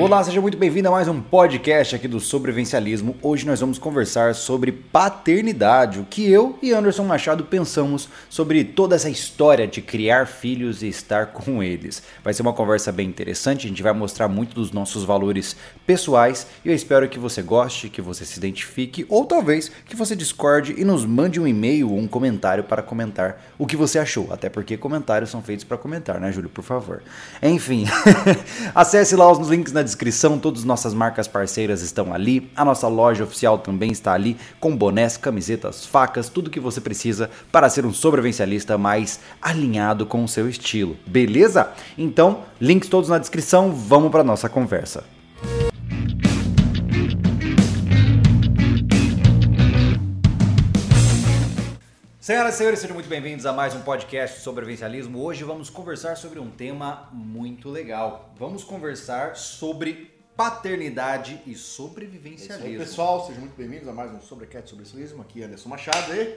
Olá, seja muito bem-vindo a mais um podcast aqui do Sobrevivencialismo. Hoje nós vamos conversar sobre paternidade, o que eu e Anderson Machado pensamos sobre toda essa história de criar filhos e estar com eles. Vai ser uma conversa bem interessante, a gente vai mostrar muito dos nossos valores pessoais e eu espero que você goste, que você se identifique ou talvez que você discorde e nos mande um e-mail ou um comentário para comentar o que você achou, até porque comentários são feitos para comentar, né, Júlio, por favor. Enfim, acesse lá os links na na descrição, todas as nossas marcas parceiras estão ali. A nossa loja oficial também está ali, com bonés, camisetas, facas, tudo que você precisa para ser um sobrevivencialista mais alinhado com o seu estilo. Beleza? Então, links todos na descrição. Vamos para nossa conversa. Senhoras e senhores, sejam muito bem-vindos a mais um podcast sobre sobrevivencialismo. Hoje vamos conversar sobre um tema muito legal. Vamos conversar sobre paternidade e sobrevivencialismo. É aí, pessoal, sejam muito bem-vindos a mais um Sobrecast Sobrevivencialismo. Aqui é Anderson Machado e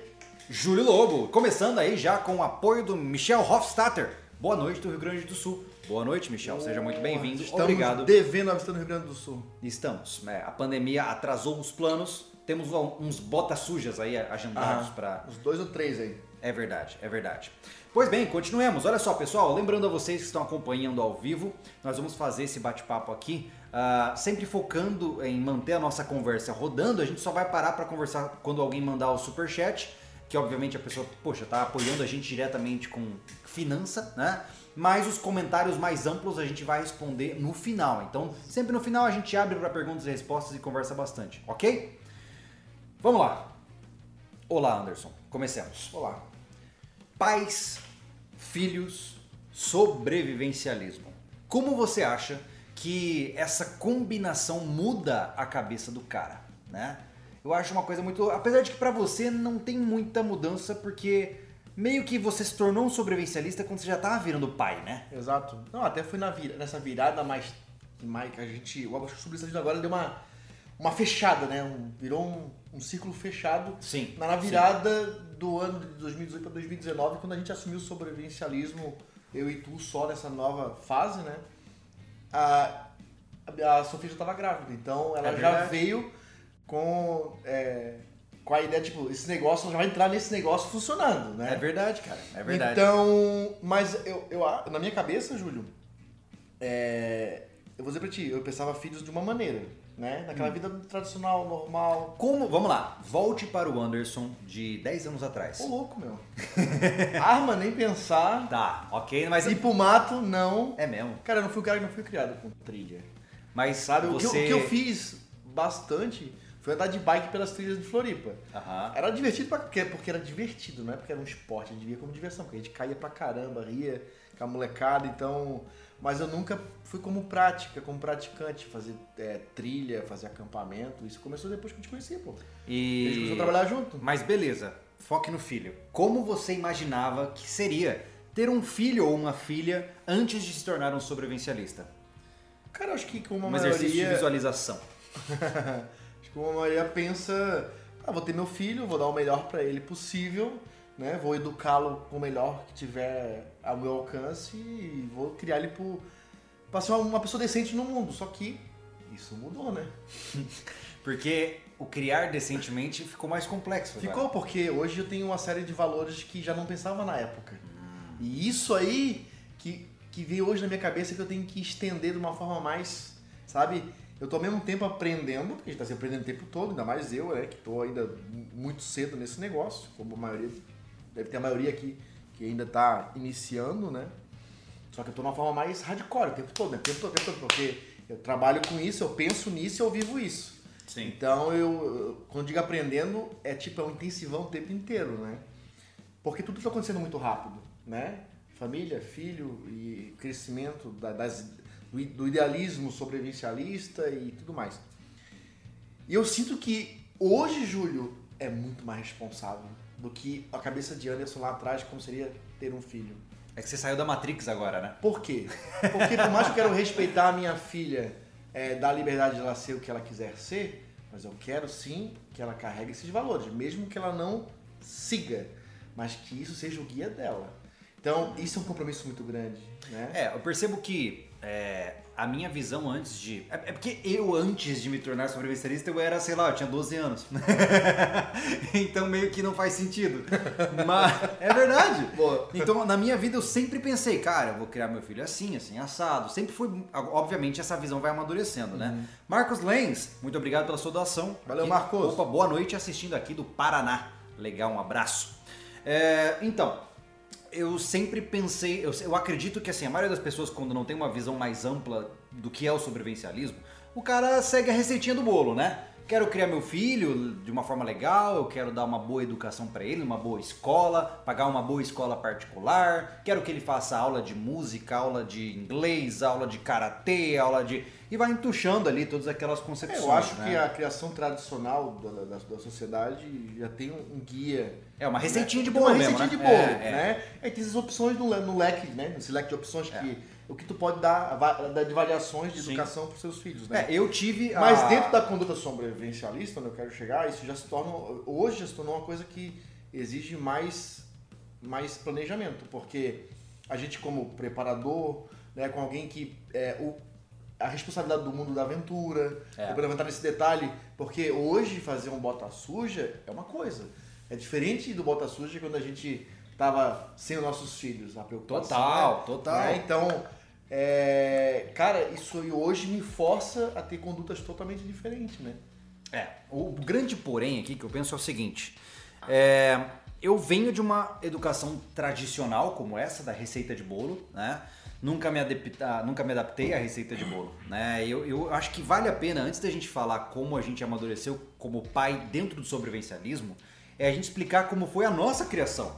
Júlio Lobo. Começando aí já com o apoio do Michel Hofstadter. Boa noite do Rio Grande do Sul. Boa noite, Michel. Seja muito bem-vindo. Obrigado. devendo a visita no Rio Grande do Sul. Estamos. É, a pandemia atrasou os planos temos uns botas sujas aí agendados ah, para. Uns dois ou três aí. É verdade, é verdade. Pois bem, continuemos. Olha só, pessoal, lembrando a vocês que estão acompanhando ao vivo, nós vamos fazer esse bate-papo aqui, uh, sempre focando em manter a nossa conversa rodando. A gente só vai parar para conversar quando alguém mandar o super chat, que obviamente a pessoa, poxa, tá apoiando a gente diretamente com finança, né? Mas os comentários mais amplos a gente vai responder no final. Então, sempre no final a gente abre para perguntas e respostas e conversa bastante, ok? Vamos lá. Olá, Anderson. Comecemos. Olá. Pais, filhos, sobrevivencialismo. Como você acha que essa combinação muda a cabeça do cara, né? Eu acho uma coisa muito, apesar de que para você não tem muita mudança porque meio que você se tornou um sobrevivencialista quando você já tava virando pai, né? Exato. Não, até foi na vir... nessa virada mais mais que a gente, o sobrevivencialismo agora deu uma uma fechada, né? Um, virou um, um círculo fechado sim, na virada sim. do ano de 2018 para 2019, quando a gente assumiu o sobrevivencialismo, eu e tu, só nessa nova fase, né? A, a Sofia já estava grávida, então ela é já veio com, é, com a ideia, tipo, esse negócio, ela já vai entrar nesse negócio funcionando, né? É verdade, cara, é verdade. Então, mas eu, eu na minha cabeça, Júlio, é, eu vou dizer pra ti, eu pensava filhos de uma maneira né? Naquela hum. vida tradicional, normal. Como, vamos lá, volte para o Anderson de 10 anos atrás. Ô louco, meu. Arma, nem pensar. Tá, ok, mas... Ir pro mato, não. É mesmo? Cara, eu não fui o cara que não fui criado com trilha. Mas, sabe, você... o, que, o que eu fiz bastante foi andar de bike pelas trilhas de Floripa. Uhum. Era divertido pra quê? Porque era divertido, não é porque era um esporte, a gente via como diversão, porque a gente caía pra caramba, ria com a molecada, então mas eu nunca fui como prática, como praticante, fazer é, trilha, fazer acampamento. Isso começou depois que eu te conheci, pô. E... A gente começou a trabalhar junto. Mas beleza, foque no filho. Como você imaginava que seria ter um filho ou uma filha antes de se tornar um sobrevivencialista? Cara, acho que com uma um maioria... exercício de visualização. acho que uma maioria pensa, ah, vou ter meu filho, vou dar o melhor para ele possível né? Vou educá-lo o melhor que tiver ao meu alcance e vou criar ele para ser uma pessoa decente no mundo. Só que isso mudou, né? porque o criar decentemente ficou mais complexo. Ficou, porque hoje eu tenho uma série de valores que já não pensava na época. Hum. E isso aí que, que vem hoje na minha cabeça que eu tenho que estender de uma forma mais, sabe? Eu tô ao mesmo tempo aprendendo, porque a gente tá se aprendendo o tempo todo, ainda mais eu, né, que tô ainda muito cedo nesse negócio, como a maioria deve ter a maioria aqui que ainda está iniciando, né? Só que eu estou numa forma mais hardcore o tempo todo, né? O tempo todo, o tempo todo, porque eu trabalho com isso, eu penso nisso eu vivo isso. Sim. Então, eu, quando digo aprendendo, é tipo, é um intensivão o tempo inteiro, né? Porque tudo está acontecendo muito rápido, né? Família, filho e crescimento das, do idealismo sobrevivencialista e tudo mais. E eu sinto que hoje, Júlio, é muito mais responsável do que a cabeça de Anderson lá atrás, como seria ter um filho. É que você saiu da Matrix agora, né? Por quê? Porque por mais que eu quero respeitar a minha filha, é, dar liberdade de ela ser o que ela quiser ser, mas eu quero sim que ela carregue esses valores, mesmo que ela não siga, mas que isso seja o guia dela. Então, isso é um compromisso muito grande, né? É, eu percebo que é, a minha visão antes de. É, é porque eu, antes de me tornar sobrevivencialista, eu era, sei lá, eu tinha 12 anos. então meio que não faz sentido. Mas é verdade. Boa. Então, na minha vida, eu sempre pensei, cara, eu vou criar meu filho assim, assim, assado. Sempre foi. Obviamente, essa visão vai amadurecendo, né? Uhum. Marcos Lenz, muito obrigado pela sua doação. Valeu, Aqui- Marcos. Opa, boa noite assistindo aqui do Paraná. Legal, um abraço. É, então, eu sempre pensei, eu, eu acredito que assim, a maioria das pessoas quando não tem uma visão mais ampla do que é o sobrevivencialismo, o cara segue a receitinha do bolo, né? Quero criar meu filho de uma forma legal, eu quero dar uma boa educação para ele, uma boa escola, pagar uma boa escola particular, quero que ele faça aula de música, aula de inglês, aula de karatê, aula de e vai entuchando ali todas aquelas É, concepções. eu acho né? que a criação tradicional da, da, da sociedade já tem um guia. É uma receitinha de bolo uma mesmo, receitinha né? de bolo, É, é. né? Aí tem essas opções no, no leque, né? Nesse leque de opções que o que tu pode dar, de variações de Sim. educação para os seus filhos, né? É, eu tive a... Mas dentro da conduta sobrevivencialista, onde eu quero chegar, isso já se torna. Hoje já se tornou uma coisa que exige mais, mais planejamento, porque a gente, como preparador, né, com alguém que. É, o, a responsabilidade do mundo da aventura, É. eu vou levantar esse detalhe, porque hoje fazer um bota suja é uma coisa. É diferente do bota suja quando a gente tava sem os nossos filhos, a preocupação. Total, né? total. Né? Então, é, cara, isso aí hoje me força a ter condutas totalmente diferentes, né? É, o grande porém aqui que eu penso é o seguinte: é, eu venho de uma educação tradicional como essa da receita de bolo, né? Nunca me, adapta, nunca me adaptei à receita de bolo, né? Eu, eu acho que vale a pena, antes da gente falar como a gente amadureceu como pai dentro do sobrevivencialismo, é a gente explicar como foi a nossa criação.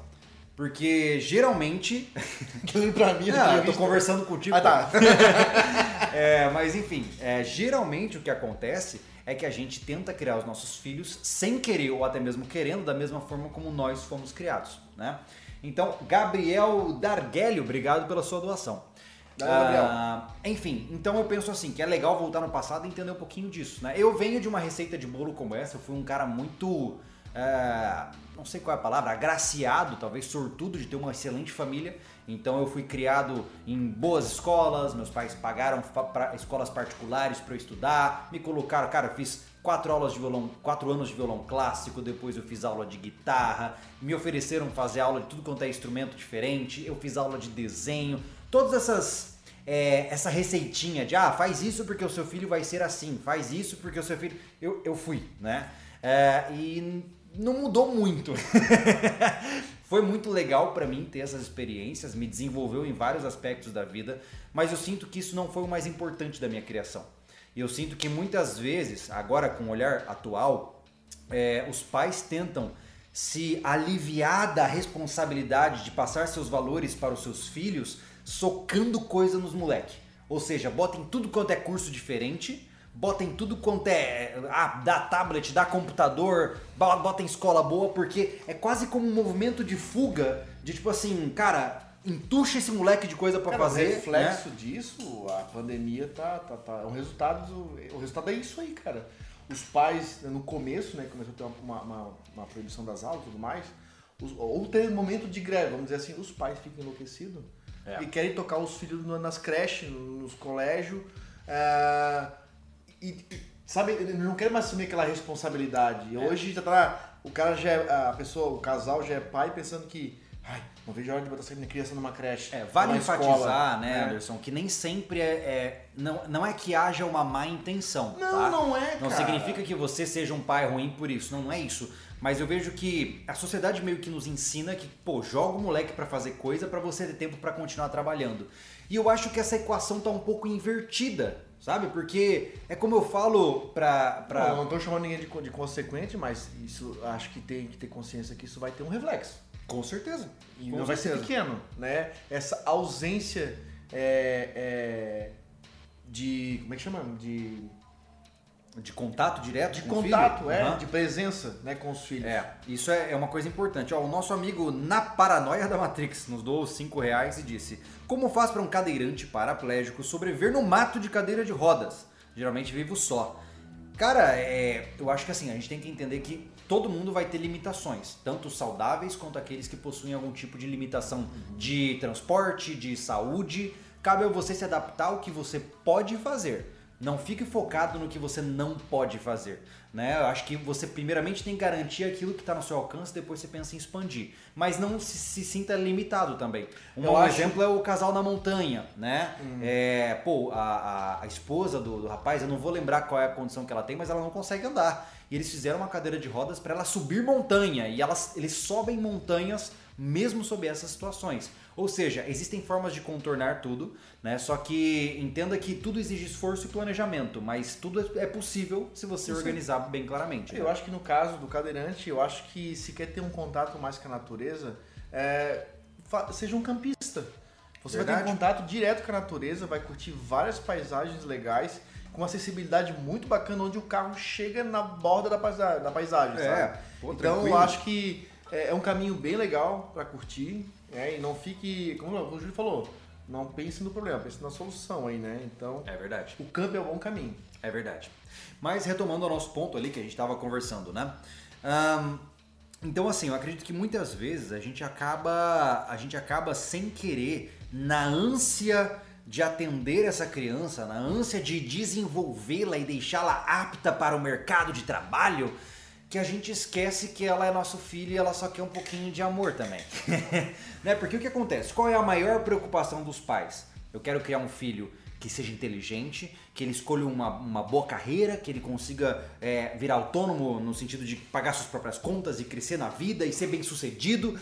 Porque geralmente. Aquilo pra mim, Ah, eu tô conversando contigo. Ah, tá. É, mas enfim, é, geralmente o que acontece é que a gente tenta criar os nossos filhos sem querer ou até mesmo querendo, da mesma forma como nós fomos criados, né? Então, Gabriel Darguelli, obrigado pela sua doação. Ah, enfim, então eu penso assim, que é legal voltar no passado e entender um pouquinho disso, né? Eu venho de uma receita de bolo como essa, eu fui um cara muito, é, não sei qual é a palavra, agraciado, talvez sortudo de ter uma excelente família. Então eu fui criado em boas escolas, meus pais pagaram pra- escolas particulares para eu estudar, me colocaram, cara, eu fiz quatro aulas de violão, quatro anos de violão clássico, depois eu fiz aula de guitarra, me ofereceram fazer aula de tudo quanto é instrumento diferente, eu fiz aula de desenho, todas essas é, essa receitinha de ah, faz isso porque o seu filho vai ser assim, faz isso porque o seu filho. Eu, eu fui, né? É, e não mudou muito. Foi muito legal pra mim ter essas experiências, me desenvolveu em vários aspectos da vida, mas eu sinto que isso não foi o mais importante da minha criação. E eu sinto que muitas vezes, agora com o olhar atual, é, os pais tentam se aliviar da responsabilidade de passar seus valores para os seus filhos, socando coisa nos moleque. Ou seja, botem tudo quanto é curso diferente, botem tudo quanto é. Ah, dá tablet, dá computador, bo- botem escola boa, porque é quase como um movimento de fuga, de tipo assim, cara, entuxa esse moleque de coisa pra Cara, fazer. O reflexo né? disso, a pandemia tá, tá, tá. O resultado, do- o resultado é isso aí, cara. Os pais, no começo, né, começou a ter uma, uma, uma proibição das aulas e tudo mais, os, ou tem um momento de greve, vamos dizer assim, os pais ficam enlouquecidos É. e querem tocar os filhos nas creches, no- nos colégios, ah, e, sabe, eles não querem mais assumir aquela responsabilidade. Hoje já tá, o cara já é, a pessoa, o casal já é pai pensando que, ai, não vejo a hora de botar essa criança numa creche. É, vale enfatizar, escola, né, Anderson, que nem sempre é, é- não, não é que haja uma má intenção. Não, tá? não é, Não cara. significa que você seja um pai ruim por isso, não, não é isso. Mas eu vejo que a sociedade meio que nos ensina que, pô, joga o moleque pra fazer coisa pra você ter tempo pra continuar trabalhando. E eu acho que essa equação tá um pouco invertida, sabe? Porque é como eu falo pra. pra... Não, não tô chamando ninguém de, de consequente, mas isso acho que tem que ter consciência que isso vai ter um reflexo. Com certeza. E Com não vai ser pequeno, né? Essa ausência é, é, de. Como é que chama? De, De contato direto de com o contato, filho. é, Aham. de presença né, com os filhos. É, isso é, é uma coisa importante. Ó, o nosso amigo Na Paranoia da Matrix nos doou 5 reais e disse: Como faz para um cadeirante paraplégico sobreviver no mato de cadeira de rodas? Geralmente vivo só. Cara, é, eu acho que assim, a gente tem que entender que todo mundo vai ter limitações, tanto saudáveis quanto aqueles que possuem algum tipo de limitação de transporte, de saúde. cabe a você se adaptar ao que você pode fazer. Não fique focado no que você não pode fazer. Né? Eu acho que você primeiramente tem que garantir aquilo que está no seu alcance, depois você pensa em expandir. Mas não se, se sinta limitado também. Um eu exemplo acho... é o casal na montanha, né? Hum. É, pô, a, a, a esposa do, do, rapaz, eu não vou lembrar qual é a condição que ela tem, mas ela não consegue andar. E eles fizeram uma cadeira de rodas para ela subir montanha. E elas, eles sobem montanhas mesmo sob essas situações. Ou seja, existem formas de contornar tudo, né? Só que entenda que tudo exige esforço e planejamento, mas tudo é, é possível se você organizar bem claramente. Né? Eu acho que no caso do cadeirante, eu acho que se quer ter um contato mais com a natureza, é, seja um campista. Você Verdade. vai ter um contato direto com a natureza, vai curtir várias paisagens legais, com uma acessibilidade muito bacana, onde o carro chega na borda da paisagem, da paisagem é, pô, então tranquilo. eu acho que é, é um caminho bem legal para curtir, né? E não fique, como o Júlio falou, não pense no problema, pense na solução aí, né? Então, é verdade. O campo é um bom caminho. É verdade. Mas retomando o nosso ponto ali que a gente estava conversando, né? Um, então assim, eu acredito que muitas vezes a gente acaba, a gente acaba sem querer na ânsia de atender essa criança, na ânsia de desenvolvê-la e deixá-la apta para o mercado de trabalho, que a gente esquece que ela é nosso filho e ela só quer um pouquinho de amor também. né? Porque o que acontece? Qual é a maior preocupação dos pais? Eu quero criar um filho que seja inteligente, que ele escolha uma, uma boa carreira, que ele consiga é, virar autônomo no sentido de pagar suas próprias contas e crescer na vida e ser bem sucedido.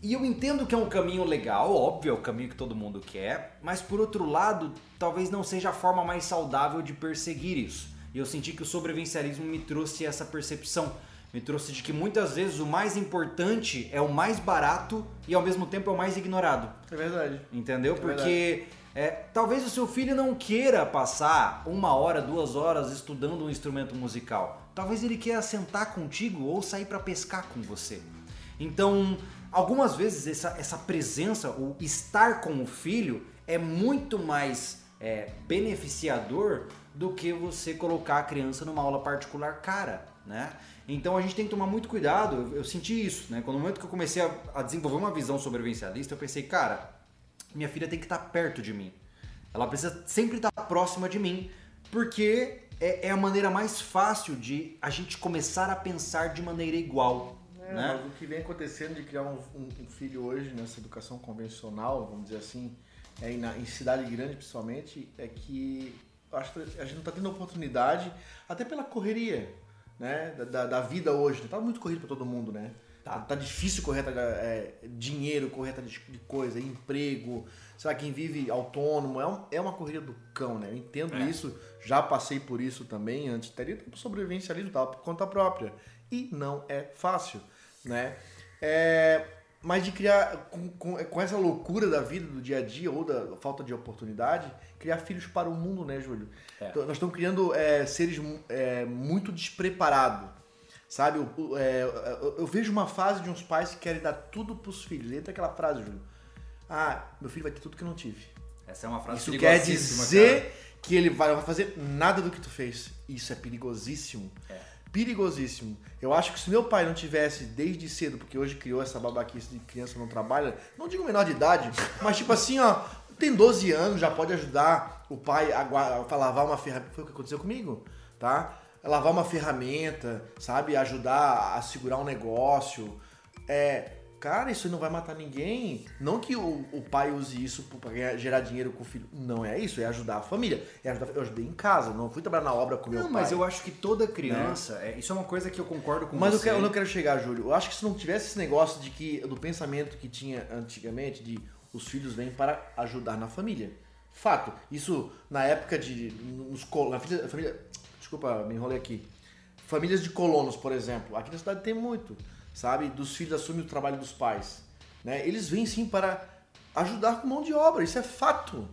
E eu entendo que é um caminho legal, óbvio, é o caminho que todo mundo quer, mas por outro lado, talvez não seja a forma mais saudável de perseguir isso. E eu senti que o sobrevivencialismo me trouxe essa percepção. Me trouxe de que muitas vezes o mais importante é o mais barato e ao mesmo tempo é o mais ignorado. É verdade. Entendeu? É Porque é, talvez o seu filho não queira passar uma hora, duas horas estudando um instrumento musical. Talvez ele queira sentar contigo ou sair para pescar com você. Então, algumas vezes essa, essa presença, o estar com o filho, é muito mais é, beneficiador do que você colocar a criança numa aula particular cara, né? Então a gente tem que tomar muito cuidado. Eu, eu senti isso, né? Quando no momento que eu comecei a, a, desenvolver uma visão sobrevivencialista, eu pensei, cara, minha filha tem que estar perto de mim. Ela precisa sempre estar próxima de mim, porque é, é a maneira mais fácil de a gente começar a pensar de maneira igual. É, né? Mas o que vem acontecendo de criar um, um, um, filho hoje nessa educação convencional, vamos dizer assim, é, na, em cidade grande principalmente, é que acho que a gente não está tendo oportunidade, até pela correria, né? Da, da vida hoje. Tá muito corrido para todo mundo, né? Tá, tá difícil correr atrás é, dinheiro, correr atrás de coisa, emprego. Sei lá, quem vive autônomo, é, um, é uma corrida do cão, né? Eu entendo é. isso, já passei por isso também antes. Teria tempo sobrevivencialismo, tava por conta própria. E não é fácil, né? É, mas de criar, com, com, com, essa loucura da vida, do dia a dia, ou da falta de oportunidade, criar filhos para o mundo, né, Júlio? É. Então, nós estamos criando é, seres é, muito despreparados, sabe? Eu, é, eu, eu, vejo uma fase de uns pais que querem dar tudo para os filhos. Entra aquela frase, Júlio. Ah, meu filho vai ter tudo que eu não tive. Essa é uma frase Isso quer dizer cara. que ele vai, vai fazer nada do que tu fez. Isso é perigosíssimo. É perigosíssimo. Eu acho que se meu pai não tivesse desde cedo, porque hoje criou essa babaquice de criança não trabalha, não digo menor de idade, mas tipo assim, ó, tem 12 anos, já pode ajudar o pai a, a lavar uma ferramenta. Foi o que aconteceu comigo, tá? lavar uma ferramenta, sabe? Ajudar a segurar um negócio. É, cara, isso não vai matar ninguém. Não que o, o pai use isso para gerar dinheiro com o filho. Não é isso, é ajudar a família. É ajudar, eu ajudei em casa, não fui trabalhar na obra com não, meu pai. Mas eu acho que toda criança, né? é, isso é uma coisa que eu concordo com mas você. Mas eu, eu não quero chegar, Júlio. Eu acho que se não tivesse esse negócio de que do pensamento que tinha antigamente de os filhos vêm para ajudar na família. Fato. Isso na época de nos na família, desculpa, me enrolei aqui. Famílias de colonos, por exemplo. Aqui na cidade tem muito sabe? Dos filhos assumem o trabalho dos pais. Né? Eles vêm sim para ajudar com mão de obra, isso é fato,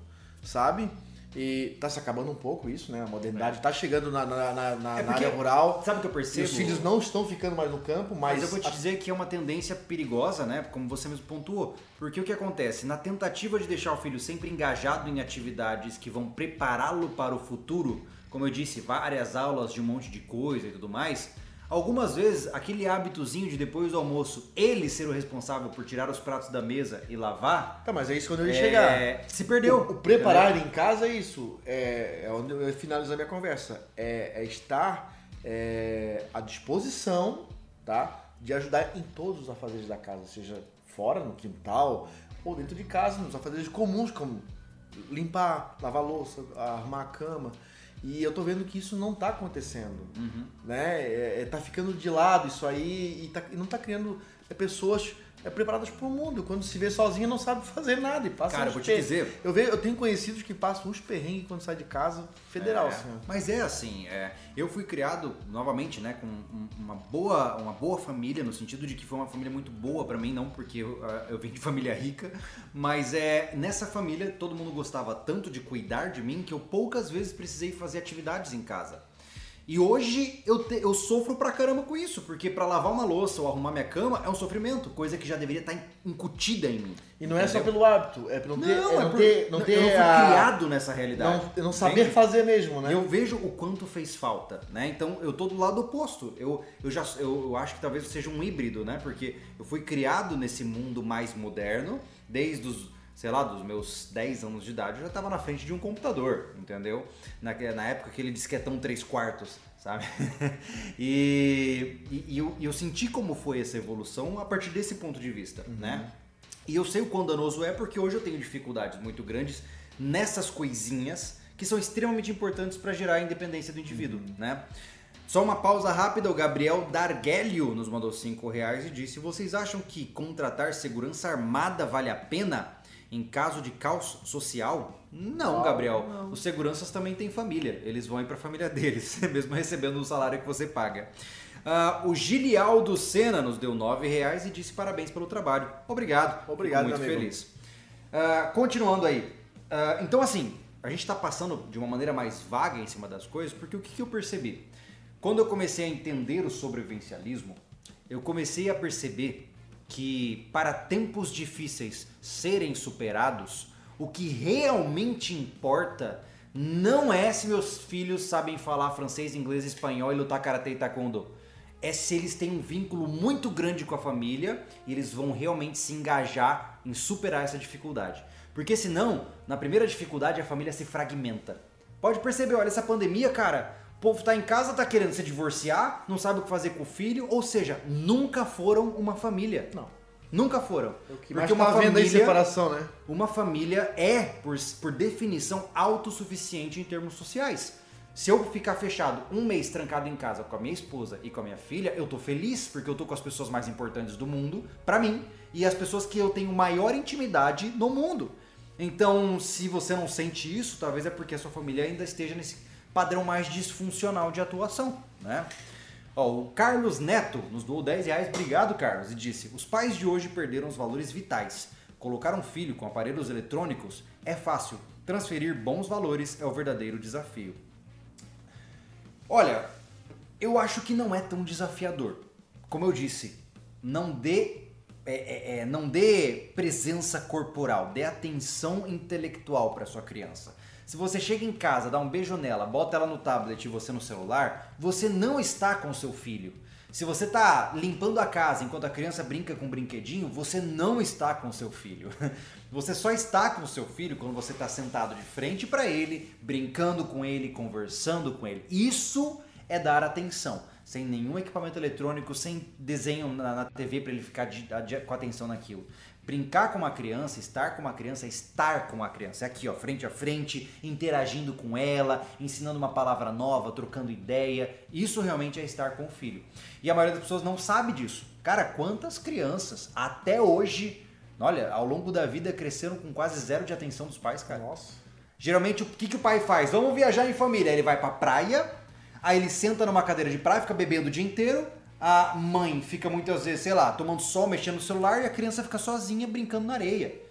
sabe? E tá se acabando um pouco isso, né? A modernidade está é. chegando na, na, na, na é porque, área rural. Sabe o que eu percebo? Os filhos não estão ficando mais no campo, mas... mas eu vou te dizer que é uma tendência perigosa, né? Como você mesmo pontuou. Porque o que acontece? Na tentativa de deixar o filho sempre engajado em atividades que vão prepará-lo para o futuro, como eu disse, várias aulas de um monte de coisa e tudo mais, Algumas vezes, aquele hábitozinho de depois do almoço, ele ser o responsável por tirar os pratos da mesa e lavar. Tá, mas é isso quando ia é, chegar. Se perdeu. O, o preparar em casa é isso. É, é onde eu finalizo a minha conversa. É, é estar é, à disposição, tá? De ajudar em todos os afazeres da casa, seja fora, no quintal, ou dentro de casa, nos afazeres comuns, como limpar, lavar louça, arrumar a cama. E eu tô vendo que isso não tá acontecendo, uhum. né? É, é, tá ficando de lado isso aí e, tá, e não tá criando pessoas é preparadas para o mundo. Quando se vê sozinha, não sabe fazer nada e passa Cara, vou te dizer. Eu, vejo, eu tenho conhecidos que passam uns perrengues quando sai de casa federal. É, assim. Mas é assim, é, eu fui criado novamente, né, com uma boa, uma boa família no sentido de que foi uma família muito boa para mim, não porque eu, eu vim de família rica, mas é nessa família todo mundo gostava tanto de cuidar de mim que eu poucas vezes precisei fazer atividades em casa. E hoje eu, te, eu sofro pra caramba com isso, porque para lavar uma louça ou arrumar minha cama é um sofrimento, coisa que já deveria estar tá incutida em mim. E não é só pelo hábito, é pelo não, ter, é não por, ter, não ter eu não fui a... criado nessa realidade. Não, não saber entende? fazer mesmo, né? Eu vejo o quanto fez falta, né? Então eu tô do lado oposto. Eu, eu já eu, eu acho que talvez seja um híbrido, né? Porque eu fui criado nesse mundo mais moderno, desde os sei lá, dos meus 10 anos de idade, eu já estava na frente de um computador, entendeu? Na, na época aquele disquetão 3 quartos, sabe? e, e, e eu, eu, senti como foi essa evolução a partir desse ponto de vista, uhum. né? E eu sei o quão danoso é porque hoje eu tenho dificuldades muito grandes nessas coisinhas que são extremamente importantes para gerar a independência do indivíduo, uhum. né? Só uma pausa rápida, o Gabriel Dargelio nos mandou 5 reais e disse: Vocês acham que contratar segurança armada vale a pena? Em caso de caos social, não, Gabriel. Não. Os seguranças também têm família. Eles vão ir para a família deles, mesmo recebendo o salário que você paga. Uh, o Gilialdo Sena nos deu nove reais e disse parabéns pelo trabalho. Obrigado. Obrigado, Fico muito feliz. Uh, continuando aí. Uh, então, assim, a gente está passando de uma maneira mais vaga em cima das coisas, porque o que, que eu percebi? Quando eu comecei a entender o sobrevivencialismo, eu comecei a perceber que para tempos difíceis serem superados, o que realmente importa não é se meus filhos sabem falar francês, inglês, espanhol e lutar karatê e taekwondo. É se eles têm um vínculo muito grande com a família e eles vão realmente se engajar em superar essa dificuldade. Porque senão, na primeira dificuldade, a família se fragmenta. Pode perceber, olha, essa pandemia, cara, o povo tá em casa, tá querendo se divorciar, não sabe o que fazer com o filho, ou seja, nunca foram uma família. Não. Nunca foram. É Porque uma tá família, separação, né? Uma família é, por, por definição, autossuficiente em termos sociais. Se eu ficar fechado um mês trancado em casa com a minha esposa e com a minha filha, eu tô feliz porque eu tô com as pessoas mais importantes do mundo, para mim, e as pessoas que eu tenho maior intimidade no mundo. Então, se você não sente isso, talvez é porque a sua família ainda esteja nesse padrão mais disfuncional de atuação, né? Ó, o Carlos Neto nos doou 10 reais, obrigado Carlos, e disse: Os pais de hoje perderam os valores vitais. Colocar um filho com aparelhos eletrônicos é fácil, transferir bons valores é o verdadeiro desafio. Olha, eu acho que não é tão desafiador. Como eu disse, não dê, é, é, é não dê presença corporal, dê atenção intelectual para sua criança. Se você chega em casa, dá um beijo nela, bota ela no tablet e você no celular, você não está com seu filho. Se você está limpando a casa enquanto a criança brinca com um brinquedinho, você não está com seu filho. Você só está com seu filho quando você está sentado de frente para ele, brincando com ele, conversando com ele. Isso é dar atenção, sem nenhum equipamento eletrônico, sem desenho na, na TV para ele ficar de, de, com atenção naquilo. Brincar com uma criança, estar com uma criança, é estar com uma criança. É aqui, ó, frente a frente, interagindo com ela, ensinando uma palavra nova, trocando ideia. Isso realmente é estar com o filho. E a maioria das pessoas não sabe disso. Cara, quantas crianças até hoje, olha, ao longo da vida cresceram com quase zero de atenção dos pais, cara. Nossa. Geralmente, o que, que o pai faz? Vamos viajar em família. Ele vai pra praia, aí ele senta numa cadeira de praia, fica bebendo o dia inteiro, a mãe fica muitas vezes, sei lá, tomando sol, mexendo no celular e a criança fica sozinha brincando na areia.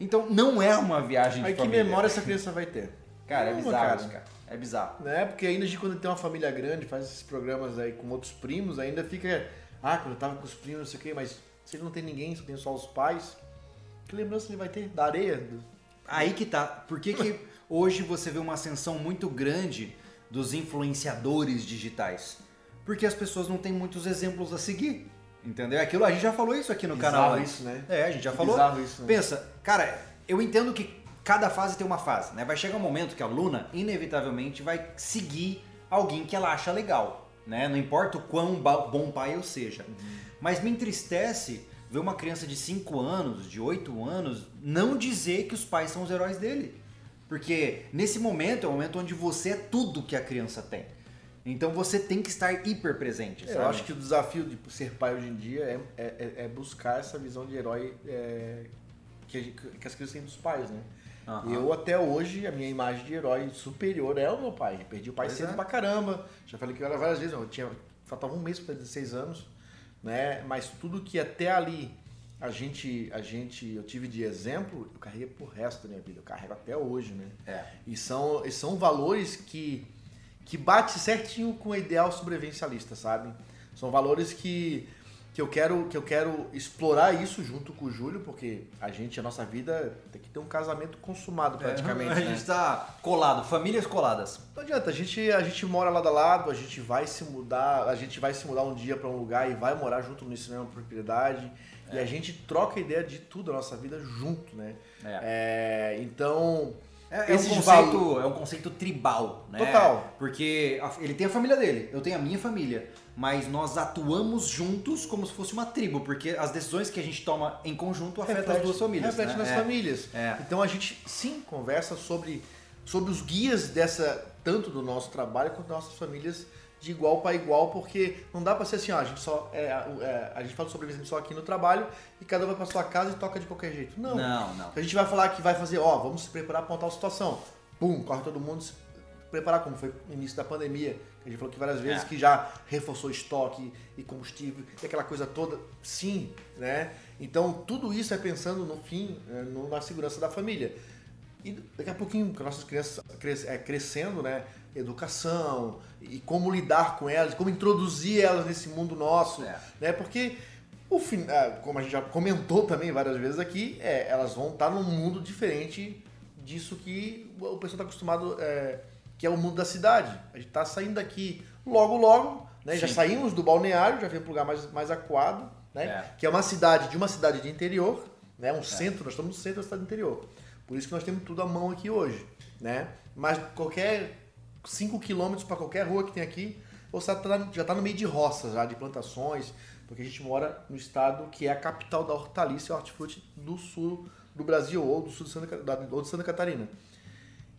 Então não é uma viagem de Aí família. que memória essa criança vai ter? Cara, é bizarro, cara. cara. É bizarro. Né? Porque ainda de quando tem uma família grande, faz esses programas aí com outros primos, ainda fica. Ah, quando eu tava com os primos, não sei o quê, mas se ele não tem ninguém, só tem só os pais, que lembrança ele vai ter da areia? Aí que tá. Por que, que hoje você vê uma ascensão muito grande dos influenciadores digitais? Porque as pessoas não têm muitos exemplos a seguir. Entendeu? Aquilo, a gente já falou isso aqui no Bizarro canal. isso, né? É, a gente já Que falou. bizarro isso, né? Pensa, cara, eu entendo que cada fase tem uma fase, né? Vai chegar um momento que a Luna, inevitavelmente, vai seguir alguém que ela acha legal, né? Não importa o quão bom pai eu seja. Mas me entristece ver uma criança de 5 anos, de 8 anos, não dizer que os pais são os heróis dele. Porque nesse momento é o momento onde você é tudo que a criança tem. Então você tem que estar hiper presente. Eu sabe? acho que o desafio de ser pai hoje em dia é, é, é- é buscar essa visão de herói é, que, que as crianças têm dos pais, né? Aham. Eu até hoje, a minha imagem de herói superior é o meu pai. Perdi o pai Pois cedo é. pra caramba. Já falei que eu era várias vezes, eu tinha. Faltava um mês para 16 anos, né? Mas tudo que até ali a gente, a gente, eu tive de exemplo, eu carreguei pro resto da minha vida. Eu carrego até hoje, né? É. E são, e são valores que, que bate certinho com o ideal sobrevivencialista, sabe? São valores que, que, eu quero, que eu quero explorar isso junto com o Júlio, porque a gente, a nossa vida, tem que ter um casamento consumado praticamente, a né? gente tá colado, famílias coladas. Não adianta, a gente, a gente mora lado a lado, a gente vai se mudar, a gente vai se mudar um dia para um lugar e vai morar junto nisso mesma propriedade. E a gente troca ideia de tudo da nossa vida junto, né? É, então, É, é um conceito, é um conceito tribal, né? Total. Porque ele tem a família dele, eu tenho a minha família, mas nós atuamos juntos como se fosse uma tribo, porque as decisões que a gente toma em conjunto afetam as duas famílias. Reflete né? nas É. famílias. É. Então a gente sim conversa sobre, sobre os guias dessa, tanto do nosso trabalho quanto das nossas famílias de igual para igual, porque não dá para ser assim, ó, a gente só é, é, a gente fala sobre só aqui no trabalho e cada um vai para sua casa e toca de qualquer jeito. Não. Não, não. A gente vai falar que vai fazer, ó, vamos se preparar para uma tal situação. Pum, corre todo mundo se preparar como foi no início da pandemia, a gente falou que várias vezes É. que já reforçou estoque e combustível e aquela coisa toda. Sim, né? Então tudo isso é pensando no fim, no- na segurança da família. E daqui a pouquinho, com nossas crianças é, crescendo, né? Educação e como lidar com elas, como introduzir elas nesse mundo nosso, É. né? Porque o fim, ah, como a gente já comentou também várias vezes aqui, é, elas vão estar num mundo diferente disso que o pessoal está acostumado, é, que é o mundo da cidade. A gente está saindo daqui logo, logo, né? Já saímos do balneário, já viemos para um lugar mais, mais aquado, né? É. Que é uma cidade de uma cidade de interior, né? Um centro, nós estamos no centro da cidade do interior. Por isso que nós temos tudo à mão aqui hoje, né? Mas qualquer 5 quilômetros para qualquer rua que tem aqui, você tá- já está no meio de roças, já, de plantações, porque a gente mora no estado que é a capital da hortaliça e hortifruti do sul do Brasil ou do sul de Santa, ou de Santa Catarina.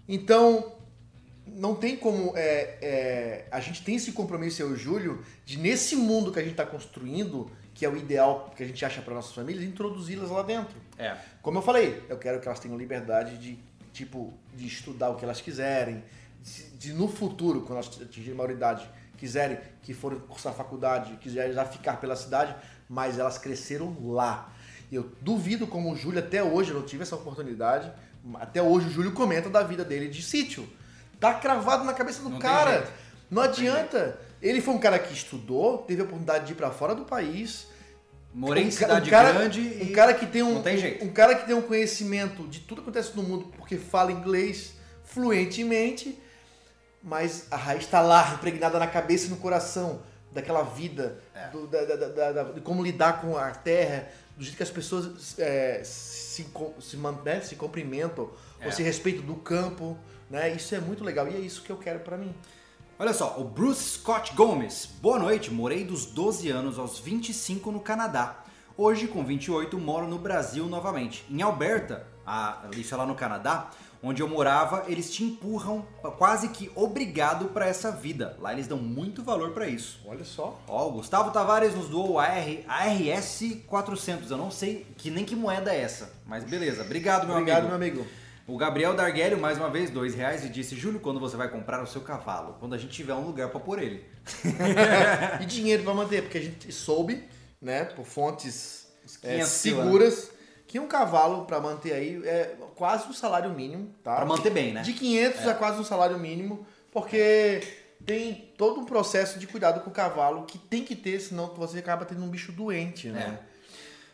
Então, não tem como. é, é, a gente tem esse compromisso, eu e o Júlio, de nesse mundo que a gente está construindo, que é o ideal que a gente acha para nossas famílias, introduzi-las lá dentro. É. Como eu falei, eu quero que elas tenham liberdade de, tipo, de estudar o que elas quiserem, de, de no futuro, quando elas atingirem a maioridade, quiserem que forem cursar faculdade, quiserem já ficar pela cidade, mas elas cresceram lá. E eu duvido como o Júlio, até hoje, eu não tive essa oportunidade, até hoje o Júlio comenta da vida dele de sítio. Tá cravado na cabeça do Não cara. jeito. Não adianta. Ele foi um cara que estudou, teve a oportunidade de ir para fora do país, Morei em um ca- cidade um cara, grande um e cara que tem um, não tem jeito. um cara que tem um conhecimento de tudo que acontece no mundo porque fala inglês fluentemente, mas a raiz está lá, impregnada na cabeça e no coração daquela vida, É. do- da- da- da- de como lidar com a terra, do jeito que as pessoas é, se, se, né, se cumprimentam, É. ou se respeitam do campo, né? Isso é muito legal e é isso que eu quero para mim. Olha só, o Bruce Scott Gomes. Boa noite, morei dos 12 anos aos 25 no Canadá. Hoje, com 28, moro no Brasil novamente. Em Alberta, a, isso é lá no Canadá, onde eu morava, eles te empurram quase que obrigado para essa vida. Lá eles dão muito valor para isso. Olha só. Ó, o Gustavo Tavares nos doou a, R, a RS 400. Eu não sei que nem que moeda é essa, mas beleza. Obrigado, meu Obrigado, amigo. meu amigo. O Gabriel Darguelio, mais uma vez, dois reais e disse: Júlio, quando você vai comprar o seu cavalo? Quando a gente tiver um lugar para pôr ele. e dinheiro para manter, porque a gente soube, né, por fontes é, 500 seguras, que um cavalo para manter aí é quase um salário mínimo, tá? Pra manter bem, né? De 500 a quase um salário mínimo, porque tem todo um processo de cuidado com o cavalo que tem que ter, senão você acaba tendo um bicho doente, né?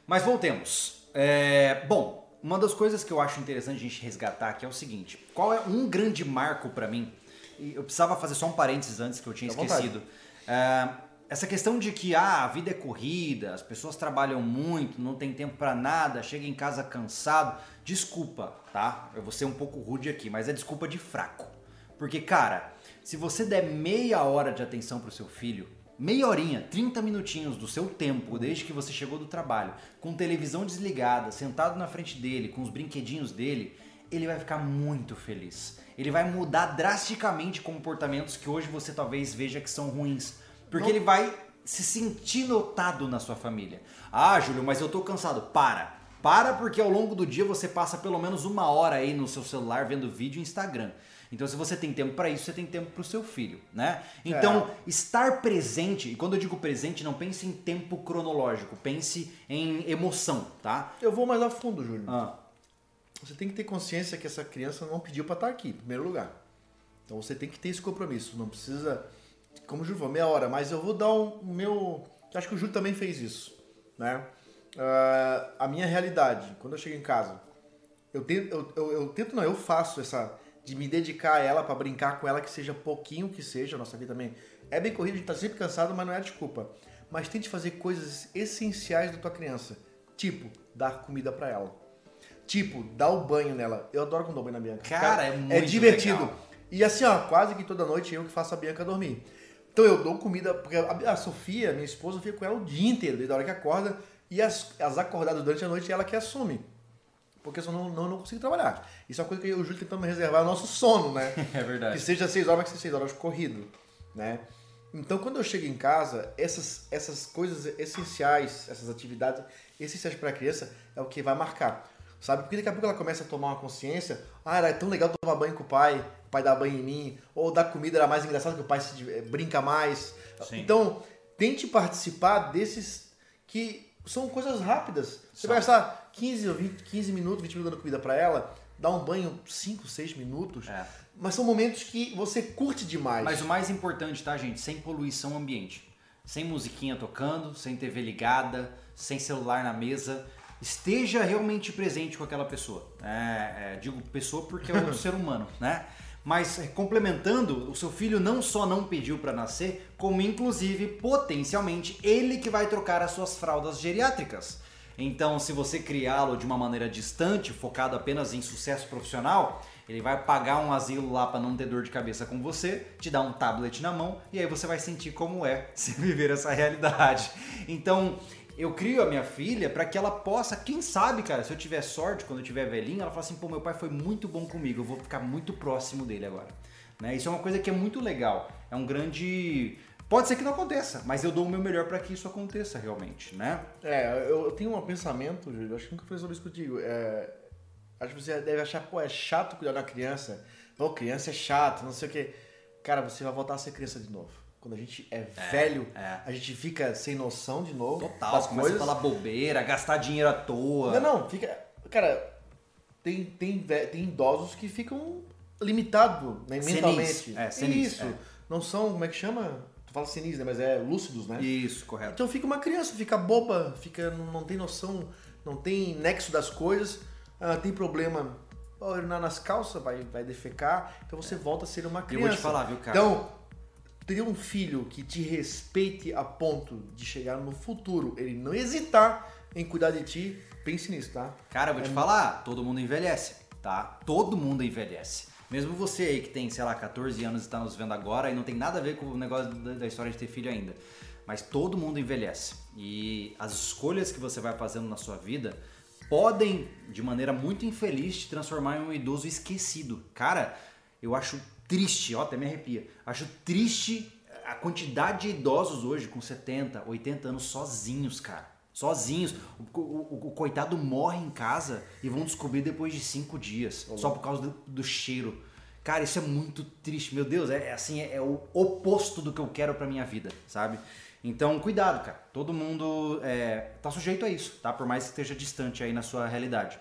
Mas voltemos. É, bom, uma das coisas que eu acho interessante a gente resgatar aqui é o seguinte: qual é um grande marco para mim? Eu precisava fazer só um parênteses antes que eu tinha vontade. esquecido. É, essa questão de que ah, a vida é corrida, as pessoas trabalham muito, não tem tempo para nada, chega em casa cansado. Desculpa, tá? Eu vou ser um pouco rude aqui, mas é desculpa de fraco. Porque, cara, se você der meia hora de atenção pro seu filho, meia horinha, 30 minutinhos do seu tempo, desde que você chegou do trabalho, com televisão desligada, sentado na frente dele, com os brinquedinhos dele, ele vai ficar muito feliz. Ele vai mudar drasticamente comportamentos que hoje você talvez veja que são ruins. Porque Não. ele vai se sentir notado na sua família. Ah, Júlio, mas eu tô cansado. Para. Para porque ao longo do dia você passa pelo menos uma hora aí no seu celular vendo vídeo e Instagram. Então, se você tem tempo para isso, você tem tempo para o seu filho, né? Então, é. estar presente, e quando eu digo presente, não pense em tempo cronológico, pense em emoção, tá? Eu vou mais a fundo, Júlio. Ah. Você tem que ter consciência que essa criança não pediu para estar aqui, em primeiro lugar. Então, você tem que ter esse compromisso. Não precisa, como o Júlio falou, meia hora, mas eu vou dar o um, meu. Acho que o Júlio também fez isso, né? Uh, a minha realidade, quando eu chego em casa, eu tento, eu, eu, eu tento não, eu faço essa de me dedicar a ela para brincar com ela, que seja pouquinho que seja, a nossa vida também é bem corrida, a gente tá sempre cansado, mas não é desculpa. Mas tente fazer coisas essenciais da tua criança, tipo dar comida para ela. Tipo, dar o banho nela. Eu adoro quando dou banho na Bianca. Cara, Cara é muito É divertido. Legal. E assim, ó, quase que toda noite eu que faço a Bianca dormir. Então eu dou comida, porque a, Sofia, minha esposa, fica com ela o dia inteiro, desde a hora que acorda, e as, as acordadas durante a noite ela que assume porque senão não, não, não consigo trabalhar. Isso é uma coisa que eu e o Júlio tentamos reservar o nosso sono, né? é verdade. Que seja seis horas, mas que seja seis horas corrido, né? Então, quando eu chego em casa, essas, essas coisas essenciais, essas atividades essenciais para a criança é o que vai marcar. Sabe? Porque daqui a pouco ela começa a tomar uma consciência. Ah, era tão legal tomar banho com o pai, pai dar banho em mim. Ou dar comida era mais engraçado que o pai se, eh, brinca mais. Sim. Então, tente participar desses que são coisas rápidas. Você vai gastar 15 ou 20, 15 minutos, 20 minutos dando comida para ela, dar um banho 5, 6 minutos. É. Mas são momentos que você curte demais. Mas o mais importante, tá, gente? Sem poluição ambiente. Sem musiquinha tocando, sem TV ligada, sem celular na mesa. Esteja realmente presente com aquela pessoa. É, é, digo pessoa porque é um ser humano, né? Mas é, complementando, o seu filho não só não pediu para nascer, como inclusive potencialmente ele que vai trocar as suas fraldas geriátricas. Então, se você criá-lo de uma maneira distante, focado apenas em sucesso profissional, ele vai pagar um asilo lá para não ter dor de cabeça com você, te dar um tablet na mão e aí você vai sentir como é se viver essa realidade. Então, eu crio a minha filha para que ela possa, quem sabe, cara, se eu tiver sorte, quando eu tiver velhinho, ela fala assim: pô, meu pai foi muito bom comigo, eu vou ficar muito próximo dele agora. Né? Isso é uma coisa que é muito legal. É um grande. Pode ser que não aconteça, mas eu dou o meu melhor para que isso aconteça realmente, né? É, eu, tenho um pensamento, Júlio, acho que nunca falei sobre isso contigo. É, acho que você deve achar, pô, é chato cuidar da criança. Pô, criança é chato, não sei o quê. Cara, você vai voltar a ser criança de novo. Quando a gente é, é velho, é. a gente fica sem noção de novo. Total, começa coisas. a falar bobeira, gastar dinheiro à toa. Não, não, fica. Cara, tem, tem, tem idosos que ficam limitados né, mentalmente. É, senis, Isso. É. Não são, como é que chama? Tu fala senis, né? Mas é lúcidos, né? Isso, correto. Então fica uma criança, fica boba, fica, não, não tem noção, não tem nexo das coisas, ah, tem problema urinar nas calças, vai, vai defecar, então você volta a ser uma criança. Eu vou te falar, viu, cara? Então, ter um filho que te respeite a ponto de chegar no futuro, ele não hesitar em cuidar de ti, pense nisso, tá? Cara, eu vou é te falar, todo mundo envelhece, tá? Todo mundo envelhece. Mesmo você aí que tem, sei lá, 14 anos e está nos vendo agora e não tem nada a ver com o negócio da história de ter filho ainda. Mas todo mundo envelhece. E as escolhas que você vai fazendo na sua vida podem, de maneira muito infeliz, te transformar em um idoso esquecido. Cara, eu acho triste, ó, até me arrepia. Acho triste a quantidade de idosos hoje com 70, 80 anos sozinhos, cara. Sozinhos. O, o, o coitado morre em casa e vão descobrir depois de cinco dias, Olá. só por causa do, do, cheiro. Cara, isso é muito triste. Meu Deus, é, é assim, é, é, o oposto do que eu quero pra minha vida, sabe? Então, cuidado, cara. Todo mundo é, tá sujeito a isso, tá? Por mais que esteja distante aí na sua realidade.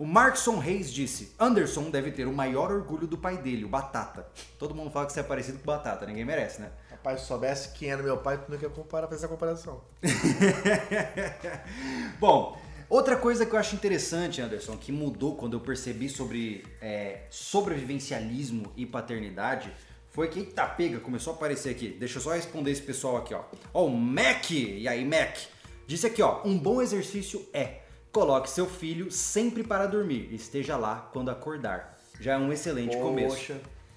O Markson Reis disse: Anderson deve ter o maior orgulho do pai dele, o Batata. Todo mundo fala que você é parecido com Batata, ninguém merece, né? Rapaz, se soubesse quem era meu pai, tu não ia comparar, fazer essa comparação. Bom, outra coisa que eu acho interessante, Anderson, que mudou quando eu percebi sobre é, sobrevivencialismo e paternidade, Foi que eita pega, começou a aparecer aqui. Deixa eu só responder esse pessoal aqui, ó. Ó, o Mac, e aí Mac, disse aqui, ó, um bom exercício é coloque seu filho sempre para dormir, esteja lá quando acordar. Já é um excelente Poxa. começo.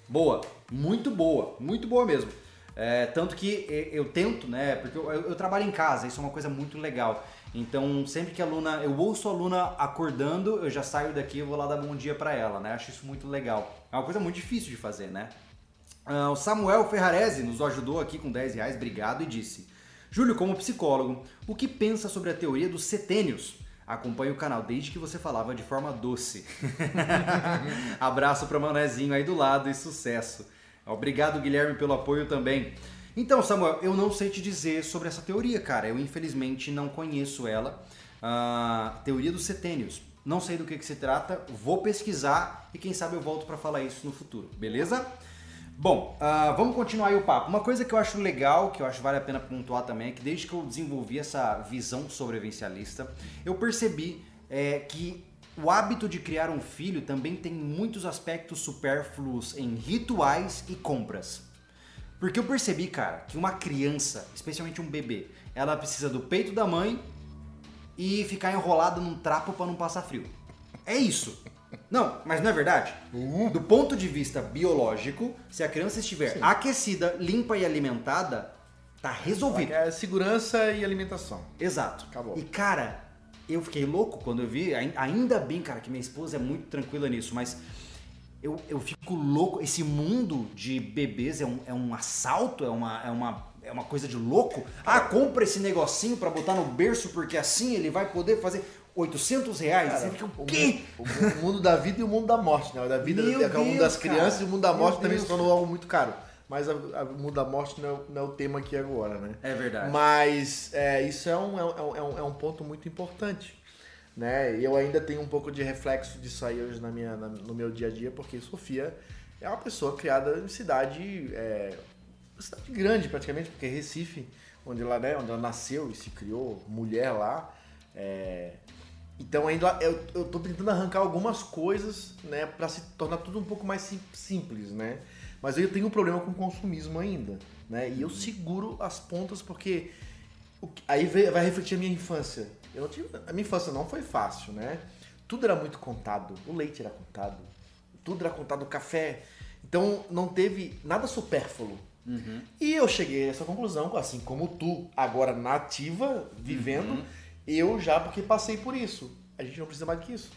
Boa, muito boa, muito boa mesmo. É, tanto que eu tento, né? Porque eu, eu, trabalho em casa, isso é uma coisa muito legal. Então, sempre que a aluna, eu ouço a aluna acordando, eu já saio daqui e vou lá dar bom dia para ela, né? Acho isso muito legal. É uma coisa muito difícil de fazer, né? Uh, o Samuel Ferrarese nos ajudou aqui com 10 reais, obrigado, e disse: Júlio, como psicólogo, o que pensa sobre a teoria dos setênios? Acompanhe o canal desde que você falava de forma doce. Abraço para Manezinho aí do lado e sucesso. Obrigado, Guilherme, pelo apoio também. Então, Samuel, eu não sei te dizer sobre essa teoria, cara. Eu infelizmente não conheço ela. Uh, teoria dos setênios. Não sei do que, que se trata, vou pesquisar e quem sabe eu volto para falar isso no futuro, beleza? Bom, uh, vamos continuar aí o papo. Uma coisa que eu acho legal, que eu acho vale a pena pontuar também, é que desde que eu desenvolvi essa visão sobrevivencialista, eu percebi é, que o hábito de criar um filho também tem muitos aspectos supérfluos em rituais e compras. Porque eu percebi, cara, que uma criança, especialmente um bebê, ela precisa do peito da mãe e ficar enrolada num trapo para não passar frio. É isso. Não, mas não é verdade? Uhum. Do ponto de vista biológico, se a criança estiver Sim. aquecida, limpa e alimentada, tá resolvido. É segurança e alimentação. Exato. Acabou. E cara, eu fiquei louco quando eu vi, ainda bem, cara, que minha esposa é muito tranquila nisso, mas eu, eu fico louco. Esse mundo de bebês é um, é um assalto, é uma, é, uma, é uma coisa de louco. Ah, compra esse negocinho para botar no berço porque assim ele vai poder fazer. 800 reais? Cara, fica, o, quê? O, o, mundo da vida e o mundo da morte, né? O da vida Meu é o mundo das crianças cara. e o mundo da morte Meu também Deus. se tornou algo muito caro. Mas o mundo da morte não é, não é, o tema aqui agora, né? É verdade. Mas é, isso é um, é, um, é, um, é um ponto muito importante. Né? E eu ainda tenho um pouco de reflexo disso aí hoje na minha, na, no meu dia a dia, porque Sofia é uma pessoa criada em cidade, é, cidade grande praticamente, porque Recife, onde ela, né, onde ela nasceu e se criou, mulher lá, é, então ainda eu, eu tô tentando arrancar algumas coisas, né, para se tornar tudo um pouco mais simples, né? Mas eu tenho um problema com o consumismo ainda, né? E eu uhum. seguro as pontas porque aí vai refletir a minha infância. Eu tive, a minha infância não foi fácil, né? Tudo era muito contado, o leite era contado, tudo era contado, o café. Então não teve nada supérfluo. Uhum. E eu cheguei a essa conclusão, assim como tu, agora nativa, vivendo. Uhum eu já, porque passei por isso. A gente não precisa mais do que isso.